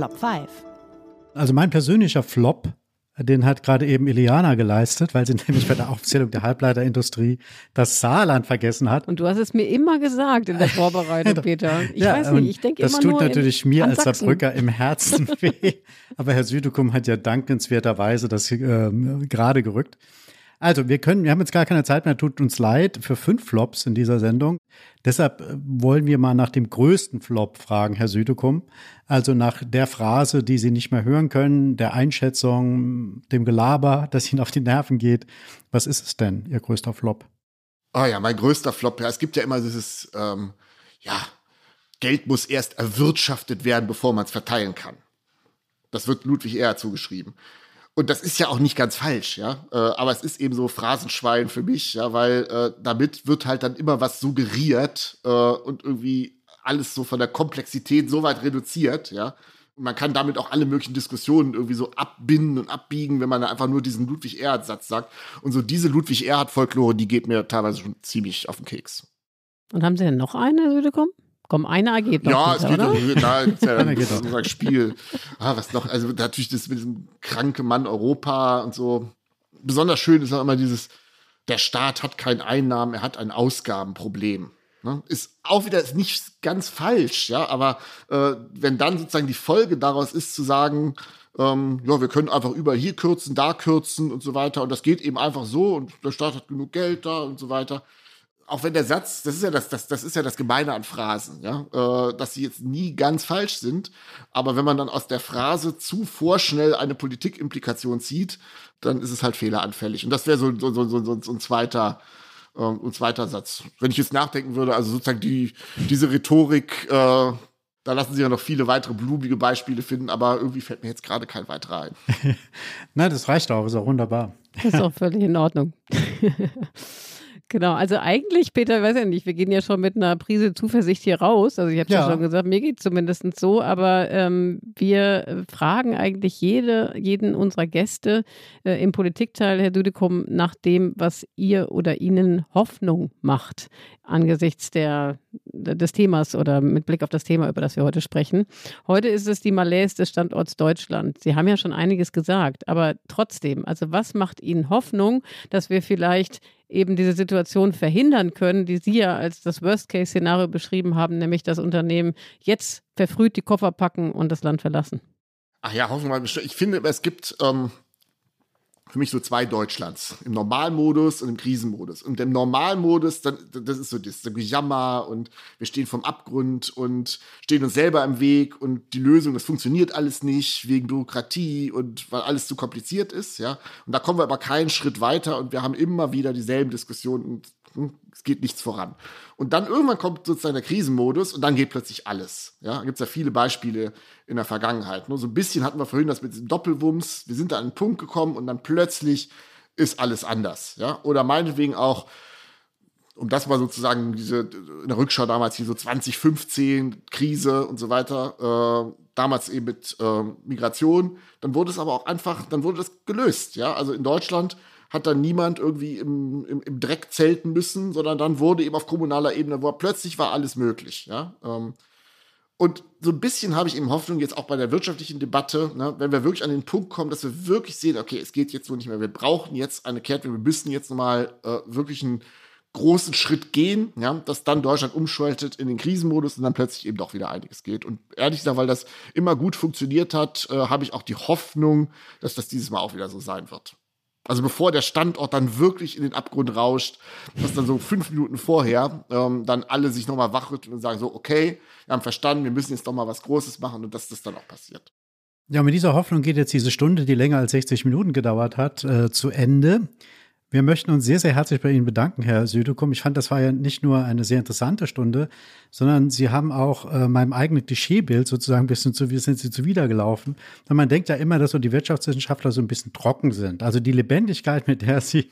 Flop 5. Also mein persönlicher Flop, den hat gerade eben Iliana geleistet, weil sie nämlich bei der Aufzählung der Halbleiterindustrie das Saarland vergessen hat. Und du hast es mir immer gesagt in der Vorbereitung, Peter. Ich ja, weiß nicht, ich denke immer Das tut natürlich mir als Saarbrücker im Herzen weh. Aber Herr Südekum hat ja dankenswerterweise das äh, gerade gerückt. Also, wir können, wir haben jetzt gar keine Zeit mehr, tut uns leid für fünf Flops in dieser Sendung. Deshalb äh, wollen wir mal nach dem größten Flop fragen, Herr Südekum. Also nach der Phrase, die Sie nicht mehr hören können, der Einschätzung, dem Gelaber, das Ihnen auf die Nerven geht. Was ist es denn, Ihr größter Flop? Oh ja, mein größter Flop. Ja, es gibt ja immer dieses, ähm, ja, Geld muss erst erwirtschaftet werden, bevor man es verteilen kann. Das wird Ludwig Erhard zugeschrieben. Und das ist ja auch nicht ganz falsch, ja. Äh, aber es ist eben so Phrasenschwein für mich, ja, weil äh, damit wird halt dann immer was suggeriert äh, und irgendwie alles so von der Komplexität so weit reduziert, ja. Und man kann damit auch alle möglichen Diskussionen irgendwie so abbinden und abbiegen, wenn man da einfach nur diesen Ludwig Erhard-Satz sagt. Und so diese Ludwig Erhard-Folklore, die geht mir teilweise schon ziemlich auf den Keks. Und haben Sie denn noch eine, Südekom? Komm, einer geht noch. Ja, es geht oder? Noch, da ist ja dann das Spiel. Ah, was noch? Also natürlich das mit diesem kranken Mann Europa und so. Besonders schön ist auch immer dieses, der Staat hat keine Einnahmen, er hat ein Ausgabenproblem. Ne? Ist auch wieder nicht ganz falsch, ja, aber äh, wenn dann sozusagen die Folge daraus ist zu sagen, ähm, ja, wir können einfach überall hier kürzen, da kürzen und so weiter und das geht eben einfach so und der Staat hat genug Geld da und so weiter auch wenn der Satz, das ist ja das, das, das ist ja das Gemeine an Phrasen, ja, äh, dass sie jetzt nie ganz falsch sind, aber wenn man dann aus der Phrase zu vorschnell eine Politikimplikation zieht, dann ist es halt fehleranfällig. Und das wäre so, so, so, so, so ein zweiter, ähm, ein zweiter Satz. Wenn ich jetzt nachdenken würde, also sozusagen die, diese Rhetorik, äh, Da lassen sich ja noch viele weitere blumige Beispiele finden, aber irgendwie fällt mir jetzt gerade kein weiterer ein. Nein, das reicht auch, ist auch wunderbar. Das ist auch völlig in Ordnung. Genau, also eigentlich, Peter, weiß ja nicht, wir gehen ja schon mit einer Prise Zuversicht hier raus. Also ich habe ja. schon gesagt, mir geht es zumindest so, aber ähm, wir fragen eigentlich jede, jeden unserer Gäste äh, im Politikteil, Herr Düdekum, nach dem, was ihr oder ihnen Hoffnung macht angesichts der, des Themas oder mit Blick auf das Thema, über das wir heute sprechen. Heute ist es die Malaise des Standorts Deutschland. Sie haben ja schon einiges gesagt, aber trotzdem, also was macht Ihnen Hoffnung, dass wir vielleicht eben diese Situation verhindern können, die Sie ja als das Worst-Case-Szenario beschrieben haben, nämlich das Unternehmen jetzt verfrüht die Koffer packen und das Land verlassen? Ach ja, hoffen wir mal. Ich finde, es gibt ähm, für mich so zwei Deutschlands. Im Normalmodus und im Krisenmodus. Und im Normalmodus, dann, das ist so das, das Gejammer und wir stehen vom Abgrund und stehen uns selber im Weg und die Lösung, das funktioniert alles nicht wegen Bürokratie und weil alles zu kompliziert ist, ja. Und da kommen wir aber keinen Schritt weiter und wir haben immer wieder dieselben Diskussionen und es geht nichts voran. Und dann irgendwann kommt sozusagen der Krisenmodus und dann geht plötzlich alles. Ja, da gibt es ja viele Beispiele in der Vergangenheit. Nur so ein bisschen hatten wir vorhin das mit diesem Doppelwumms. Wir sind da an einen Punkt gekommen und dann plötzlich ist alles anders. Ja, oder meinetwegen auch, um das mal sozusagen diese in der Rückschau damals hier so 2015 Krise und so weiter, äh, damals eben mit äh, Migration, dann wurde es aber auch einfach, dann wurde das gelöst. Ja, also in Deutschland hat dann niemand irgendwie im, im, im Dreck zelten müssen, sondern dann wurde eben auf kommunaler Ebene, wo plötzlich war alles möglich. Ja? Ähm, und so ein bisschen habe ich eben Hoffnung, jetzt auch bei der wirtschaftlichen Debatte, ne, wenn wir wirklich an den Punkt kommen, dass wir wirklich sehen, okay, es geht jetzt so nicht mehr. Wir brauchen jetzt eine Kehrtwende, wir müssen jetzt nochmal äh, wirklich einen großen Schritt gehen, ja, dass dann Deutschland umschaltet in den Krisenmodus und dann plötzlich eben doch wieder einiges geht. Und ehrlich gesagt, weil das immer gut funktioniert hat, äh, habe ich auch die Hoffnung, dass das dieses Mal auch wieder so sein wird. Also bevor der Standort dann wirklich in den Abgrund rauscht, dass dann so fünf Minuten vorher ähm, dann alle sich nochmal wachrütteln und sagen so, okay, wir haben verstanden, wir müssen jetzt doch mal was Großes machen und dass das dann auch passiert. Ja, mit dieser Hoffnung geht jetzt diese Stunde, die länger als 60 Minuten gedauert hat, äh, zu Ende. Wir möchten uns sehr, sehr herzlich bei Ihnen bedanken, Herr Südekum. Ich fand, das war ja nicht nur eine sehr interessante Stunde, sondern Sie haben auch äh, meinem eigenen Klischeebild sozusagen ein bisschen zu, wie sind Sie zuwidergelaufen. Und man denkt ja immer, dass so die Wirtschaftswissenschaftler so ein bisschen trocken sind. Also die Lebendigkeit, mit der Sie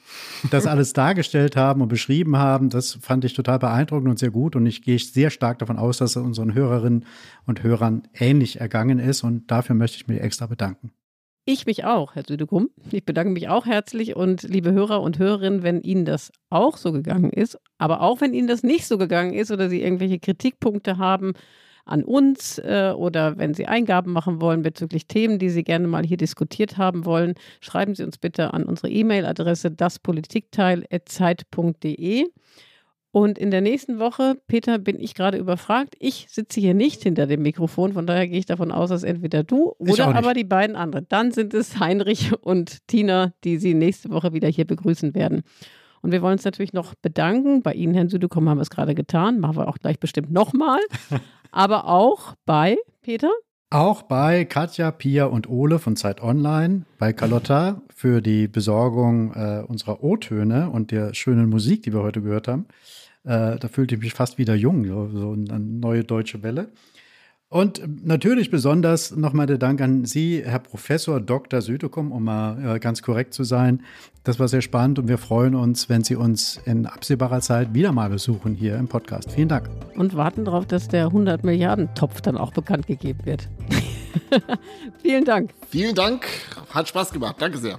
das alles dargestellt haben und beschrieben haben, das fand ich total beeindruckend und sehr gut. Und ich gehe sehr stark davon aus, dass es unseren Hörerinnen und Hörern ähnlich ergangen ist. Und dafür möchte ich mich extra bedanken. Ich mich auch, Herr Südekum. Ich bedanke mich auch herzlich und liebe Hörer und Hörerinnen, wenn Ihnen das auch so gegangen ist, aber auch wenn Ihnen das nicht so gegangen ist oder Sie irgendwelche Kritikpunkte haben an uns äh, oder wenn Sie Eingaben machen wollen bezüglich Themen, die Sie gerne mal hier diskutiert haben wollen, schreiben Sie uns bitte an unsere E-Mail-Adresse daspolitikteil.zeit.de. Und in der nächsten Woche, Peter, bin ich gerade überfragt. Ich sitze hier nicht hinter dem Mikrofon, von daher gehe ich davon aus, dass entweder du oder aber die beiden anderen. Dann sind es Heinrich und Tina, die Sie nächste Woche wieder hier begrüßen werden. Und wir wollen uns natürlich noch bedanken. Bei Ihnen, Herrn Südekom, haben wir es gerade getan. Machen wir auch gleich bestimmt nochmal. aber auch bei Peter. Auch bei Katja, Pia und Ole von Zeit Online, bei Carlotta für die Besorgung äh, unserer O-Töne und der schönen Musik, die wir heute gehört haben. Äh, da fühlte ich mich fast wieder jung, so, so eine neue deutsche Welle. Und natürlich besonders nochmal der Dank an Sie, Herr Professor Dr. Südekum, um mal äh, ganz korrekt zu sein. Das war sehr spannend und wir freuen uns, wenn Sie uns in absehbarer Zeit wieder mal besuchen hier im Podcast. Vielen Dank. Und warten darauf, dass der 100 Milliarden Topf dann auch bekannt gegeben wird. Vielen Dank. Vielen Dank. Hat Spaß gemacht. Danke sehr.